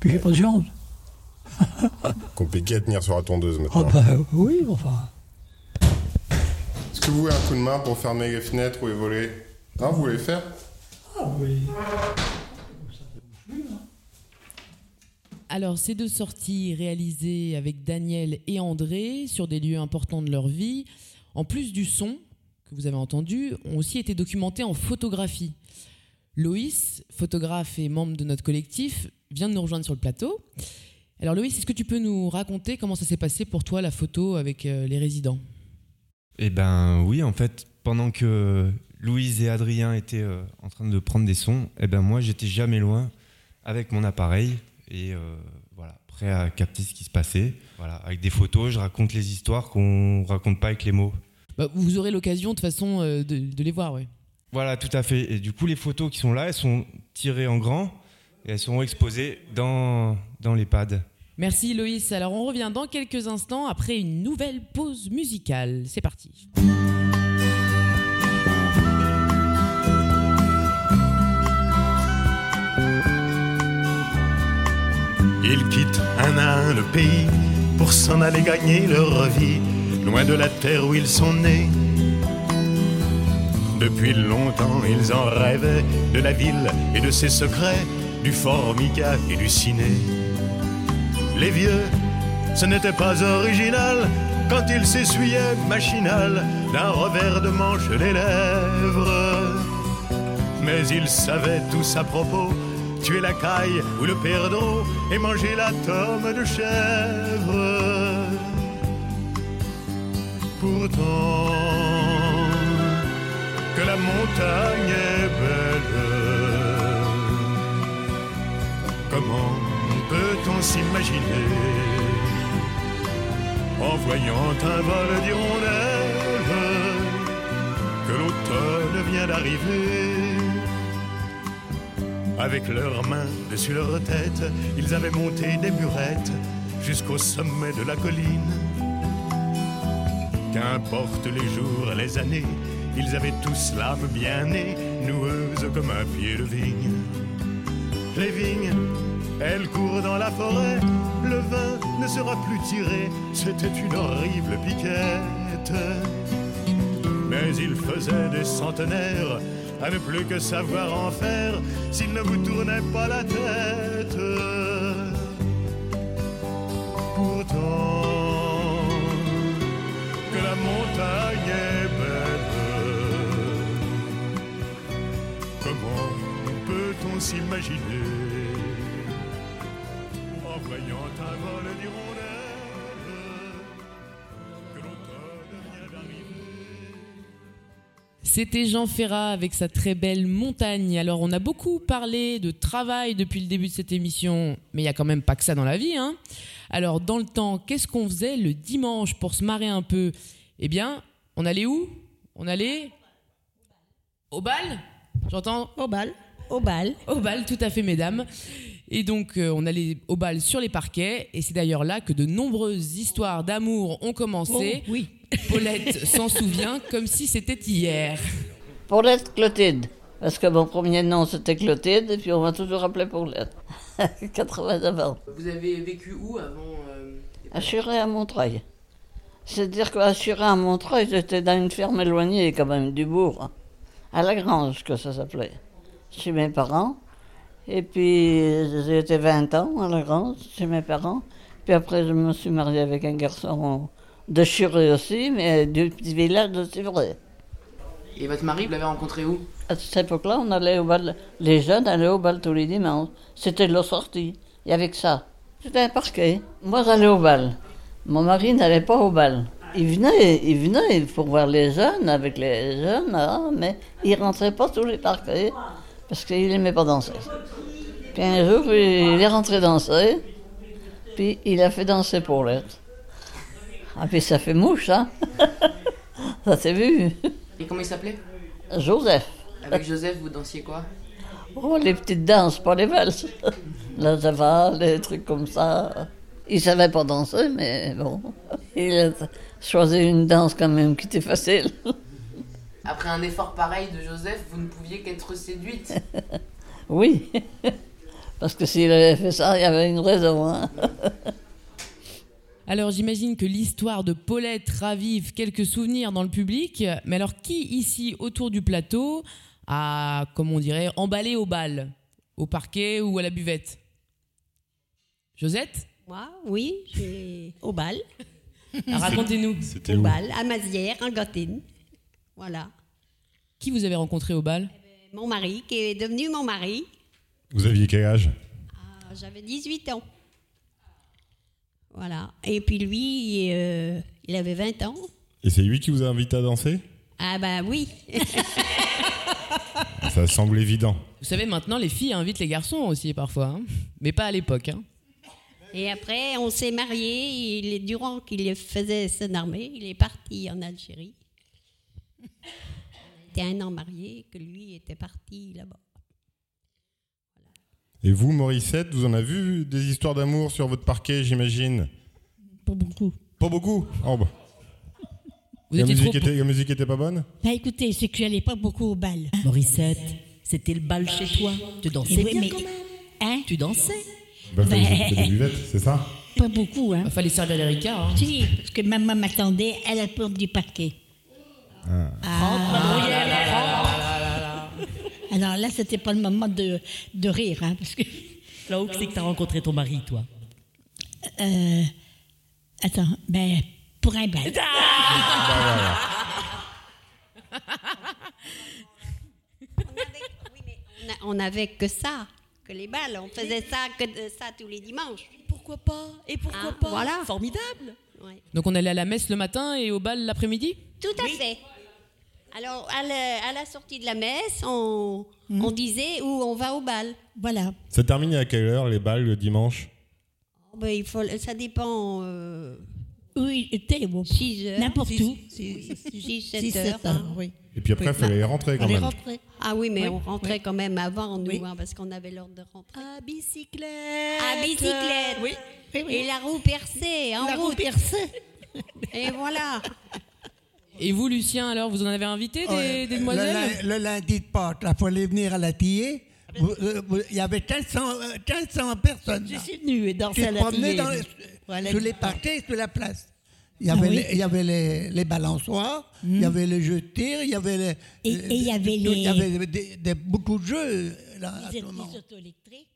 Puis j'ai pas de jambes. Compliqué à tenir sur la tondeuse Ah maintenant. ben oui, enfin. Est-ce que vous voulez un coup de main pour fermer les fenêtres ou les volets Hein, vous voulez le faire? Ah oui. Alors, ces deux sorties réalisées avec Daniel et André sur des lieux importants de leur vie, en plus du son que vous avez entendu, ont aussi été documentées en photographie. Loïs, photographe et membre de notre collectif, vient de nous rejoindre sur le plateau. Alors Loïs, est-ce que tu peux nous raconter comment ça s'est passé pour toi la photo avec euh, les résidents? Eh ben oui, en fait, pendant que Louise et Adrien étaient euh, en train de prendre des sons, eh ben moi j'étais jamais loin avec mon appareil et euh, voilà, prêt à capter ce qui se passait. Voilà, avec des photos, je raconte les histoires qu'on raconte pas avec les mots. Bah, Vous aurez l'occasion de toute façon euh, de, de les voir, ouais. Voilà, tout à fait. Et du coup, les photos qui sont là, elles sont tirées en grand et elles seront exposées dans, dans les pads. Merci Loïs. Alors on revient dans quelques instants après une nouvelle pause musicale. C'est parti. Ils quittent un à un le pays pour s'en aller gagner leur vie, loin de la terre où ils sont nés. Depuis longtemps, ils en rêvaient de la ville et de ses secrets, du formica et du ciné. Les vieux, ce n'était pas original quand ils s'essuyaient machinal d'un revers de manche les lèvres. Mais ils savaient tous à propos tuer la caille ou le perdreau et manger la tome de chèvre. Pourtant, que la montagne est belle, comment peut-on s'imaginer en voyant un vol d'hirondelles que l'automne vient d'arriver avec leurs mains dessus leur tête, ils avaient monté des burettes jusqu'au sommet de la colline. Qu'importe les jours, les années, ils avaient tous l'âme bien née, noueuse comme un pied de vigne. Les vignes, elles courent dans la forêt, le vin ne sera plus tiré, c'était une horrible piquette. Mais il faisait des centenaires à ne plus que savoir en faire s'il ne vous tournait pas la tête. Pourtant, que la montagne est belle, comment peut-on s'imaginer C'était Jean Ferrat avec sa très belle montagne. Alors on a beaucoup parlé de travail depuis le début de cette émission, mais il y a quand même pas que ça dans la vie. Hein Alors dans le temps, qu'est-ce qu'on faisait le dimanche pour se marrer un peu? Eh bien, on allait où? On allait au bal? J'entends? Au bal. Au bal. Au bal, tout à fait, mesdames. Et donc, euh, on allait au bal sur les parquets, et c'est d'ailleurs là que de nombreuses histoires d'amour ont commencé. Oh, oui. Paulette s'en souvient comme si c'était hier. Paulette Clotilde. Parce que mon premier nom c'était Clotilde, et puis on m'a toujours appelé Paulette. 89 ans. Vous avez vécu où avant euh, À Churet, à Montreuil. C'est-à-dire qu'à Churet, à Montreuil, j'étais dans une ferme éloignée quand même du bourg. À la grange, que ça s'appelait. Chez mes parents. Et puis, j'ai été 20 ans à la grange, chez mes parents. Puis après, je me suis mariée avec un garçon de Churet aussi, mais du petit village de Civray. Et votre mari, vous l'avez rencontré où? À cette époque-là, on allait au bal. Les jeunes allaient au bal tous les dimanches. C'était leur sortie. Il y avait que ça. C'était un parquet. Moi, j'allais au bal. Mon mari n'allait pas au bal. Il venait, il venait pour voir les jeunes, avec les jeunes, hein, mais il rentrait pas tous les parquets parce qu'il n'aimait pas danser. Puis un jour, il est rentré danser, puis il a fait danser Paulette. Ah, puis ça fait mouche, hein Ça s'est vu. Et comment il s'appelait? Joseph. Avec Joseph, vous dansiez quoi? Oh, les petites danses, pas les valses. La java, les trucs comme ça. Il savait pas danser, mais bon. Il a choisi une danse quand même qui était facile. Après un effort pareil de Joseph, vous ne pouviez qu'être séduite. Oui. Parce que s'il avait fait ça, il y avait une raison. hein. Alors j'imagine que l'histoire de Paulette ravive quelques souvenirs dans le public. Mais alors qui ici autour du plateau a, comme on dirait, emballé au bal? Au parquet ou à la buvette? Josette? Moi, oui, j'ai au bal. Ah, Racontez-nous. C'était Au où? bal, à Mazières, en Gotine. Voilà. Qui vous avez rencontré au bal? Mon mari, qui est devenu mon mari. Vous aviez quel âge? Ah, J'avais 18 ans. Voilà. Et puis lui, euh, il avait 20 ans. Et c'est lui qui vous a invité à danser? Ah bah oui. Ça semble évident. Vous savez, maintenant, les filles invitent les garçons aussi parfois. hein. Mais pas à l'époque. hein. Et après, on s'est mariés. Il est, durant qu'il faisait son armée, il est parti en Algérie. Il était un an marié, que lui était parti là-bas. Et vous, Morissette, vous en avez vu des histoires d'amour sur votre parquet, j'imagine Pas beaucoup. Pas beaucoup Oh bah. Vous la, musique trop- était, la musique était pas bonne Bah écoutez, c'est que j'allais pas beaucoup au bal. Morissette, c'était le bal chez toi. Tu dansais Oui, bien mais- quand même. Hein Tu dansais Bah, fallait s'occuper des buvettes, c'est ça Pas beaucoup, hein. Il fallait servir les ricards. hein. Si, parce que maman m'attendait à la porte du parquet. Ah. Alors là, c'était pas le moment de, de rire, hein, parce que. Là où c'est que t'as rencontré ton mari, toi Euh, attends, ben, pour un bal. On a- On n'avait que ça, que les balles. On faisait ça, que de- ça tous les dimanches. Pourquoi pas? Et pourquoi pas? Voilà. Formidable Donc on allait à la messe le matin et au bal l'après-midi? Tout à fait. Alors, à la, à la sortie de la messe, on, on disait où on va au bal. Voilà. Ça termine à quelle heure les balles le dimanche? Oh, ben, il faut, ça dépend. Euh, oui, t'es bon. 6 heures. N'importe où. 6, 7 Six, heures. sept heures, oui. Et puis après, il fallait y rentrer quand Fallait même. rentrer. Ah oui, mais Oui, on rentrait oui. quand même avant, nous, Oui. hein, parce qu'on avait l'ordre de rentrer. À bicyclette À bicyclette. Oui, oui, oui. Et la roue percée, en La roue route. percée. Et voilà. Et vous, Lucien, alors, vous en avez invité des, Ouais, des le, demoiselles le lundi de Pâques, il fallait venir à la tillée. Euh, Il y avait 1500, euh, 1500 personnes. Je suis venue et se à la tillée. dans les- Voilà. sur les parquets, sur la place. Il y Ah avait, oui. les, il y avait les, les balançoires, il y avait les jeux de tir, il y avait les. Et- et il y avait tout- Il y les- avait des, des- beaucoup de jeux là, à Les, ce moment. les autos électriques.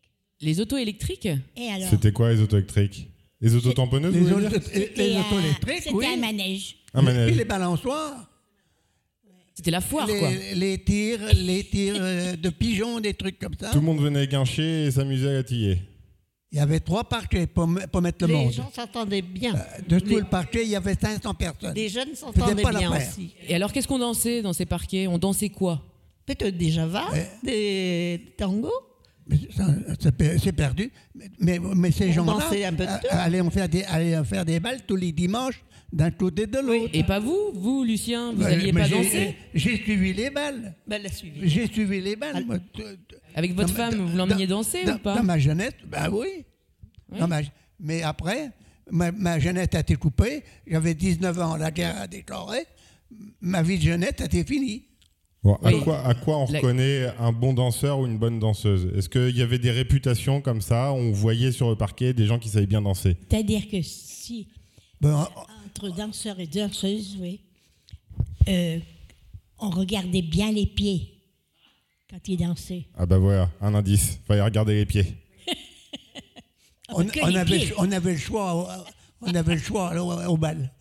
Les autos électriques? Et alors? C'était quoi les autos électriques? Les autos tamponneuses Les voulez autos- dire? les C'était autos un- électriques, C'était oui. un manège. Un manège. Puis les balançoires? C'était la foire, les, quoi. les tirs, les tirs euh, de pigeons, des trucs comme ça? Tout le monde venait guincher et s'amuser à la tiller. Il y avait trois parquets pour, me- pour mettre le Les monde. gens s'entendaient bien. De tout Les- le parquet, il y avait 500 personnes. Les jeunes s'entendaient pas bien aussi. Et alors, qu'est-ce qu'on dansait dans ces parquets? On dansait quoi? Peut-être des javas, des tangos? C'est per- c'est perdu. Mais, mais, mais ces gens-là de euh, allaient, en faire des, allaient en faire des balles tous les dimanches d'un côté et de l'autre. Et pas vous Vous, Lucien, vous n'alliez mais pas danser? J'ai suivi les balles. Ben. J'ai suivi les balles. moi. Avec votre Dans femme, dans- vous l'emmeniez dans- danser dans- ou pas? Dans ma jeunesse, ben oui. Dans ma- mais après, ma, ma jeunesse a été coupée. J'avais 19 ans, la guerre a déclaré. Ma vie de jeunesse a été finie. Bon, à, Oui. quoi, à quoi on La- reconnaît un bon danseur ou une bonne danseuse? Est-ce qu'il y avait des réputations comme ça On voyait sur le parquet des gens qui savaient bien danser? C'est-à-dire que si, Ben, entre danseurs et danseuses, oui, euh, on regardait bien les pieds quand ils dansaient. Ah bah voilà, un indice. Fallait regarder les pieds. on, que on les avait, pieds. on avait le choix, au- on avait le choix au, au bal.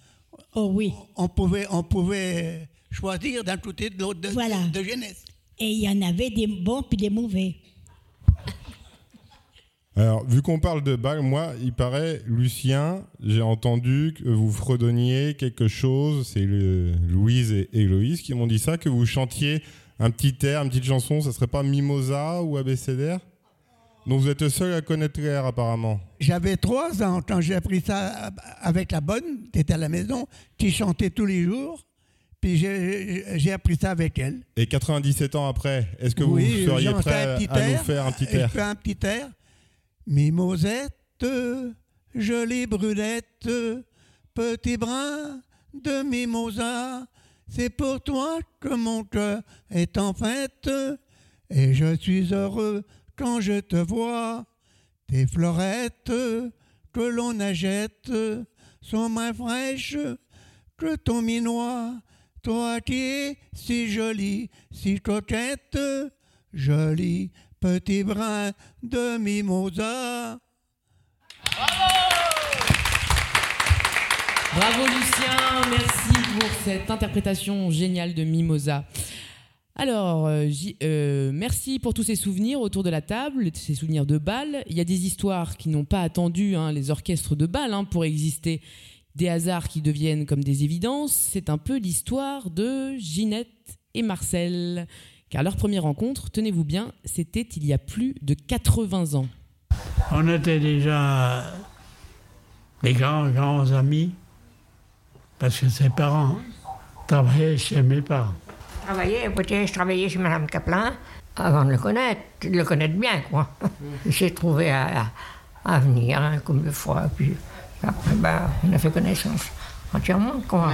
Oh oui. On pouvait, on pouvait choisir d'un côté de l'autre de, Voilà. de jeunesse. Et il y en avait des bons puis des mauvais. Alors, vu qu'on parle de bal, moi, il paraît, Lucien, j'ai entendu que vous fredonniez quelque chose. C'est Louise et Héloïse qui m'ont dit ça, que vous chantiez un petit air, une petite chanson. Ça serait pas Mimosa ou ABCDR Donc vous êtes le seul à connaître l'air, apparemment. J'avais trois ans quand j'ai appris ça avec la bonne, qui était à la maison, qui chantait tous les jours. Puis j'ai appris ça avec elle. Et 97 ans après, est-ce que oui, vous seriez prêt un petit à nous air. faire un petit Je air fais un petit air. Mimosette, jolie brunette, petit brin de mimosa, c'est pour toi que mon cœur est en fête, et je suis heureux quand je te vois. Tes fleurettes que l'on achète sont moins fraîches que ton minois. Toi qui es si jolie, si coquette, joli petit brin de mimosa. Bravo Lucien, merci pour cette interprétation géniale de Mimosa. Alors, euh, euh, merci pour tous ces souvenirs autour de la table, ces souvenirs de bal. Il y a des histoires qui n'ont pas attendu hein, les orchestres de bal hein, pour exister, des hasards qui deviennent comme des évidences. C'est un peu l'histoire de Ginette et Marcel. Car leur première rencontre, tenez-vous bien, c'était il y a plus de 80 ans. On était déjà des grands, grands amis, parce que ses parents travaillaient chez mes parents. Travaillais, écoutez, je travaillais chez Mme Kaplan avant de le connaître, de le connaître bien, quoi. J'ai trouvé à, venir hein, comme de fois, puis après, ben, on a fait connaissance entièrement, quoi.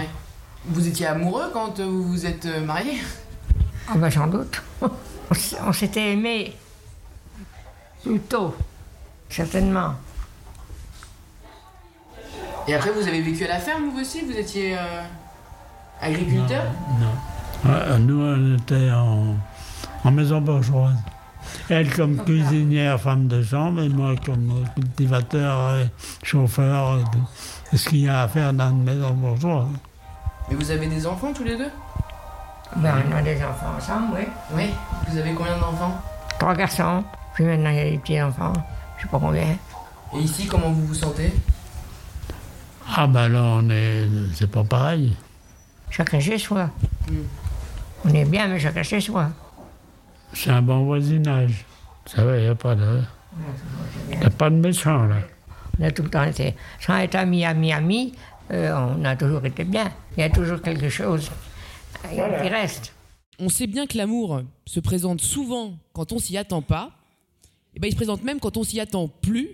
Vous étiez amoureux quand euh, vous vous êtes euh, mariés? Ah ben, sans doute. On s'était aimé plus tôt, certainement. Et après, vous avez vécu à la ferme, vous aussi? Vous étiez euh, agriculteur? Non. Ouais, nous, on était en, en maison bourgeoise. Elle comme cuisinière, femme de chambre, et moi comme cultivateur, et chauffeur. et. C'est ce qu'il y a à faire dans une maison bourgeoise. Mais vous avez des enfants tous les deux? Ben, on a des enfants ensemble, oui. Oui. Vous avez combien d'enfants? Trois garçons, puis maintenant il y a des petits-enfants, je sais pas combien. Et ici, comment vous vous sentez? Ah ben là, on est, c'est pas pareil. Chacun chez soi. On est bien, mais chacun chez soi. C'est un bon voisinage. Vous savez, il n'y a pas de... Y a pas de méchants, là. On a tout le temps été, sans être amis, amis, amis, euh, on a toujours été bien. Il y a toujours quelque chose euh, qui reste. On sait bien que l'amour se présente souvent quand on s'y attend pas. Et ben, il se présente même quand on s'y attend plus.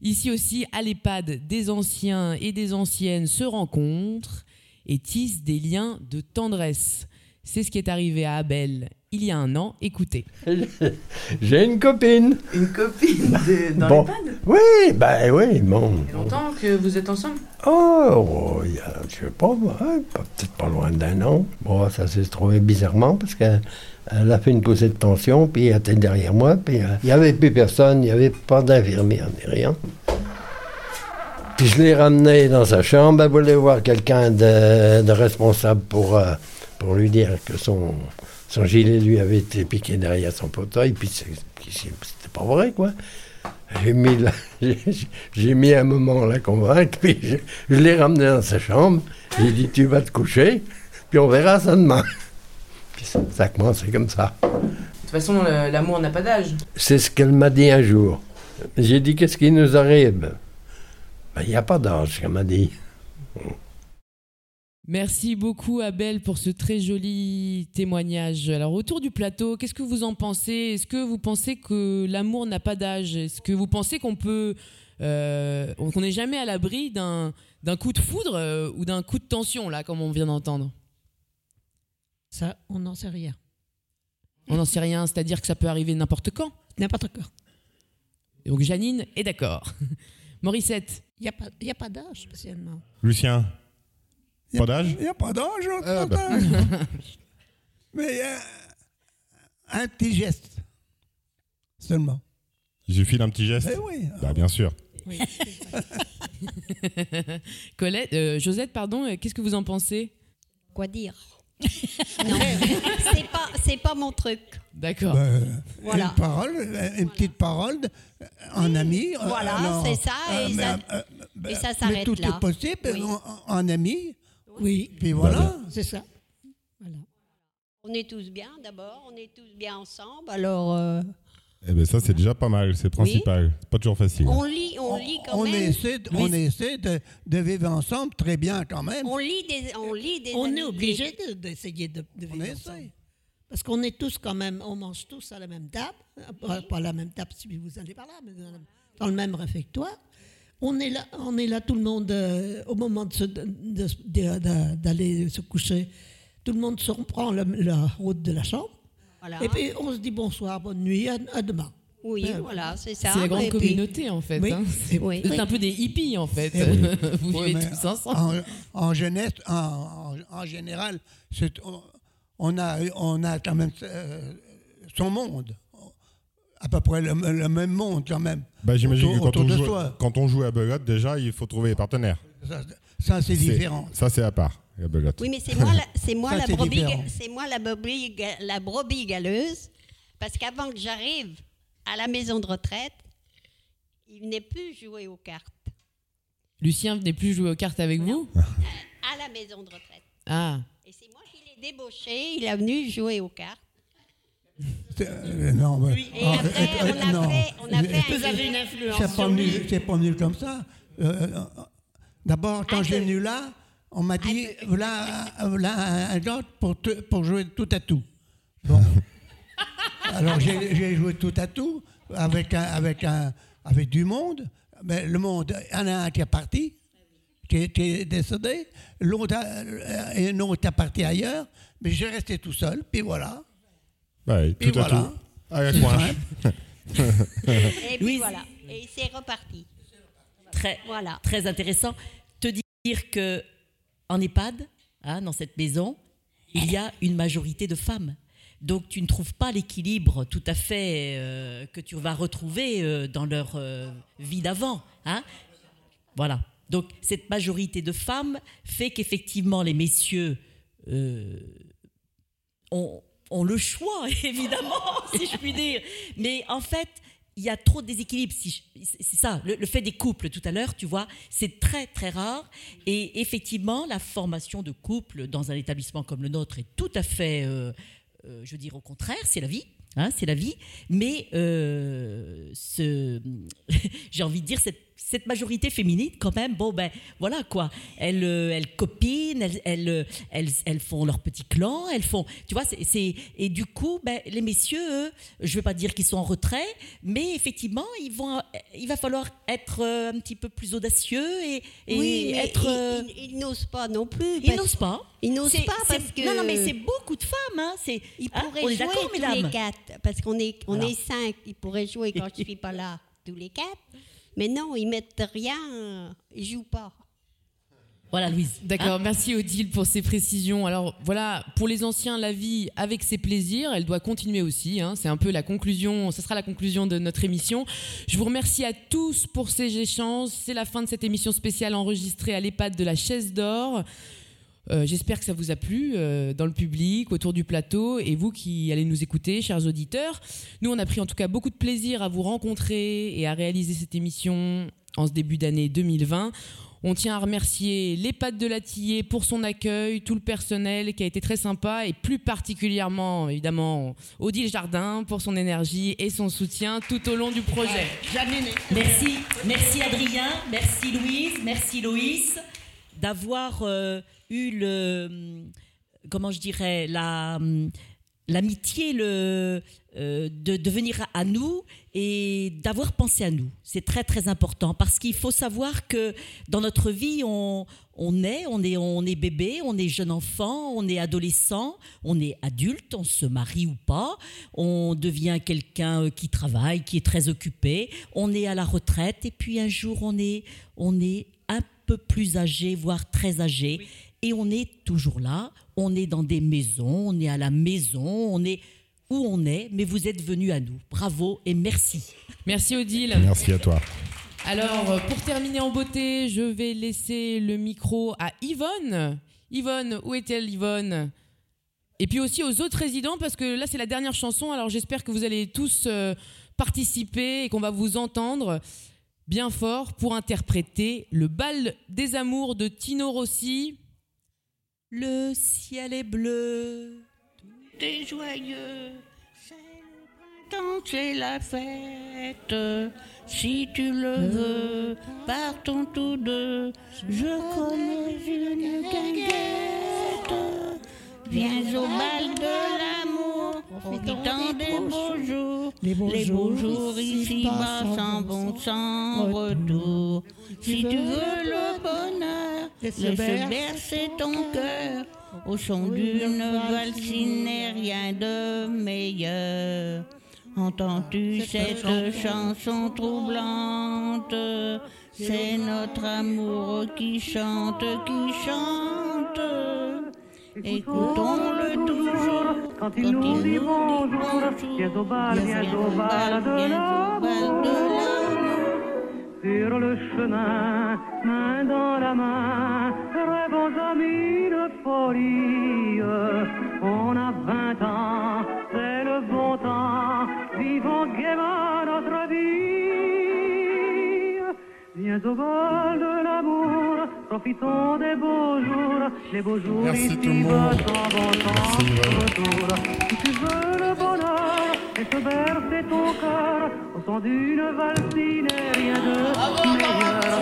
Ici aussi, à l'EHPAD, des anciens et des anciennes se rencontrent et tissent des liens de tendresse. C'est ce qui est arrivé à Abel il y a un an. Écoutez. J'ai une copine. Une copine de- dans Bon. l'EHPAD Oui, ben oui, bon. Ça fait longtemps que vous êtes ensemble? Oh, il y a, je sais pas, peut-être pas loin d'un an. Bon, ça s'est trouvé bizarrement parce qu'elle elle a fait une poussée de tension, puis elle était derrière moi, puis euh, il n'y avait plus personne, il n'y avait pas d'infirmière ni rien. Puis je l'ai ramenée dans sa chambre, elle voulait voir quelqu'un de, de responsable pour, euh, pour lui dire que son, son gilet lui avait été piqué derrière son fauteuil, puis c'était pas vrai, quoi. J'ai mis, la- mis un moment à la convaincre, puis je, je l'ai ramené dans sa chambre. J'ai dit Tu vas te coucher, puis on verra ça demain. Puis ça, ça a commencé comme ça. De toute façon, l'amour n'a pas d'âge. C'est ce qu'elle m'a dit un jour. J'ai dit Qu'est-ce qui nous arrive? Ben, Il n'y a pas d'âge, qu'elle m'a dit. Merci beaucoup Abel pour ce très joli témoignage. Alors autour du plateau, qu'est-ce que vous en pensez? Est-ce que vous pensez que l'amour n'a pas d'âge? Est-ce que vous pensez qu'on peut, euh, qu'on n'est jamais à l'abri d'un d'un coup de foudre euh, ou d'un coup de tension là, comme on vient d'entendre? Ça, on n'en sait rien. On n'en sait rien, c'est-à-dire que ça peut arriver n'importe quand? N'importe quand. Donc Janine est d'accord. Morissette? Il n'y a pas, y a pas d'âge spécialement. Lucien? Pas d'âge? Il n'y a pas d'âge, hein, Ah, pas d'âge. Mais euh, un petit geste seulement. Il suffit d'un petit geste? Eh oui. Bah, bien sûr. Oui. Colette, euh, Josette, pardon, euh, qu'est-ce que vous en pensez? Quoi dire? Non, c'est pas, c'est pas mon truc. D'accord. Ben, Voilà. Une parole, euh, une petite parole euh, en ami. euh, Voilà, alors, c'est ça, et mais, ça- ben, et ça mais s'arrête tout là. est possible Oui. en, en ami. Oui. Puis voilà. C'est ça. On est tous bien d'abord, on est tous bien ensemble. Alors, euh, Eh ben ça, c'est déjà pas mal, c'est principal. C'est Pas toujours facile. on lit, on lit quand On même. essaie, de- on essaie de, de vivre ensemble très bien quand même. On lit des, on lit des. On est obligé de- d'essayer de, de vivre ensemble. Parce qu'on est tous quand même, on mange tous à la même table, pas, pas à la même table si vous allez par là, mais dans le même réfectoire. On est là, on est là tout le monde euh, au moment de se- de- de- de- de- d'aller se coucher. Tout le monde se reprend la, la route de la chambre. Voilà. Et puis on se dit bonsoir, bonne nuit, à, à demain. Oui, Euh, voilà, c'est ça. C'est la grande Et puis- communauté en fait. Oui. hein. C'est Oui. un peu des hippies en fait. Oui. vous Oui, vivez tous ensemble. En, en jeunesse, en, en- en général, on a, on a quand même euh, son monde. À peu près le, le même monde quand même. Bah, J'imagine autour, que quand autour on, de joue, soi. quand on joue à belote, déjà, il faut trouver des partenaires. Ça, ça, c'est différent. Ça, c'est à part. Oui, mais c'est moi, la, c'est moi, Ça, la c'est brebis, moi la brebis, la brebis galeuse, parce qu'avant que j'arrive à la maison de retraite, il venait plus jouer aux cartes Lucien venait plus jouer aux cartes avec vous? À la maison de retraite. Ah. Et c'est moi qui l'ai débauché, il est venu jouer aux cartes. Euh, non, Et ah, après, euh, on a non. fait- on a fait Vous avez une influence C'est pas, venu, c'est pas venu comme ça. Euh, euh, D'abord, quand j'ai venu là, on m'a dit voilà, voilà un, gars pour, te- pour jouer tout à tout. Bon. Alors j'ai joué tout à tout avec, un, avec, un, avec du monde. Mais le monde, il y en a un qui est parti, qui est, qui est décédé, l'autre a- et un autre est parti ailleurs, mais j'ai resté tout seul, puis voilà. Ouais, Puis tout à voilà. tout. À la coin. Et puis voilà, et c'est reparti. Très, Voilà. très intéressant. Te dire que en EHPAD, hein, dans cette maison, il y a une majorité de femmes. Donc tu ne trouves pas l'équilibre tout à fait euh, que tu vas retrouver euh, dans leur euh, vie d'avant. Hein voilà. Donc cette majorité de femmes fait qu'effectivement les messieurs euh, ont, ont le choix, évidemment, si je puis dire. Mais en fait, il y a trop de déséquilibre. Si c'est ça, le, fait des couples tout à l'heure, tu vois, c'est très très rare. Et effectivement, la formation de couple dans un établissement comme le nôtre est tout à fait, euh, euh, je veux dire, au contraire, c'est la vie. hein, c'est la vie. Mais euh, j'ai envie de dire, cette, cette majorité féminine, quand même, bon, ben voilà quoi. Elles, euh, elles copinent, elles, elles, euh, elles, elles font leur petit clan, elles font. Tu vois, c'est, et du coup, ben, les messieurs, eux, je ne veux pas dire qu'ils sont en retrait, mais effectivement, ils vont, il va falloir être euh, un petit peu plus audacieux et, et oui, mais être. ils- euh, ils, ils n'osent pas non plus. ils n'osent pas. Ils n'osent pas parce que. Non, non, mais c'est beaucoup de femmes. Hein. C'est, Ils hein, pourraient on est jouer tous mesdames les quatre, parce qu'on est, on Voilà. est cinq. Ils pourraient jouer quand je suis pas là, tous les quatre. Mais non, ils mettent rien, ils jouent pas. Voilà, Louise. D'accord, merci Odile pour ces précisions. Alors voilà, pour les anciens, la vie avec ses plaisirs, elle doit continuer aussi. hein. C'est un peu la conclusion, ce sera la conclusion de notre émission. Je vous remercie à tous pour ces échanges. C'est la fin de cette émission spéciale enregistrée à l'EHPAD de la Chaise d'Or. Euh, J'espère que ça vous a plu euh, dans le public, autour du plateau, et vous qui allez nous écouter, chers auditeurs. Nous, on a pris en tout cas beaucoup de plaisir à vous rencontrer et à réaliser cette émission en ce début d'année 2020. On tient à remercier l'EHPAD de Latillé pour son accueil, tout le personnel qui a été très sympa et plus particulièrement, évidemment, Odile Jardin pour son énergie et son soutien tout au long du projet. Merci, merci Adrien, merci Louise, merci Loïs d'avoir euh, eu le, comment je dirais, la, l'amitié, le, euh, de, de venir à nous et d'avoir pensé à nous. C'est très très important parce qu'il faut savoir que dans notre vie, on, on est, on est, on est bébé, on est jeune enfant, on est adolescent, on est adulte, on se marie ou pas, on devient quelqu'un euh, qui travaille, qui est très occupé, on est à la retraite et puis un jour on est, on est un peu plus âgé, voire très âgé, et on est toujours là, on est dans des maisons, on est à la maison, on est où on est, mais vous êtes venus à nous. Bravo et merci. Merci Odile. Merci à toi. Alors, euh, pour terminer en beauté, je vais laisser le micro à Yvonne. Yvonne, où est-elle Yvonne? Et puis aussi aux autres résidents, parce que là c'est la dernière chanson, alors j'espère que vous allez tous euh, participer et qu'on va vous entendre bien fort pour interpréter le bal des amours de Tino Rossi. Le ciel est bleu, tout est joyeux, c'est le printemps, c'est la fête. Si tu le veux, partons tous deux. Je connais une guinguette. Viens au bal de l'amour, profitant des beaux jours. Les beaux, jours ici-bas s'en vont sans retour. Si tu veux le bonheur, laisse bercer ton cœur. Au son d'une valse, il n'est rien de meilleur. Entends-tu cette chanson troublante? C'est notre amour qui chante, qui chante. Écoutons-le toujours quand il nous dit bonjour. Viens au bal, viens au bal de l'amour. Sur le chemin, main dans la main, rêvons amis de folie. On a vingt ans, c'est le bon temps, vivons gaiement notre vie. Viens au de l'amour, Profitons des beaux jours, les beaux jours Merci ici, tout le monde. Beau temps. Si tu veux le bonheur, et se verser ton cœur, au son d'une valse, il n'est rien de ah, bon, meilleur.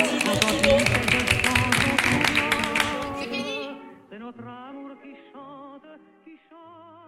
C'est notre amour qui chante, qui chante.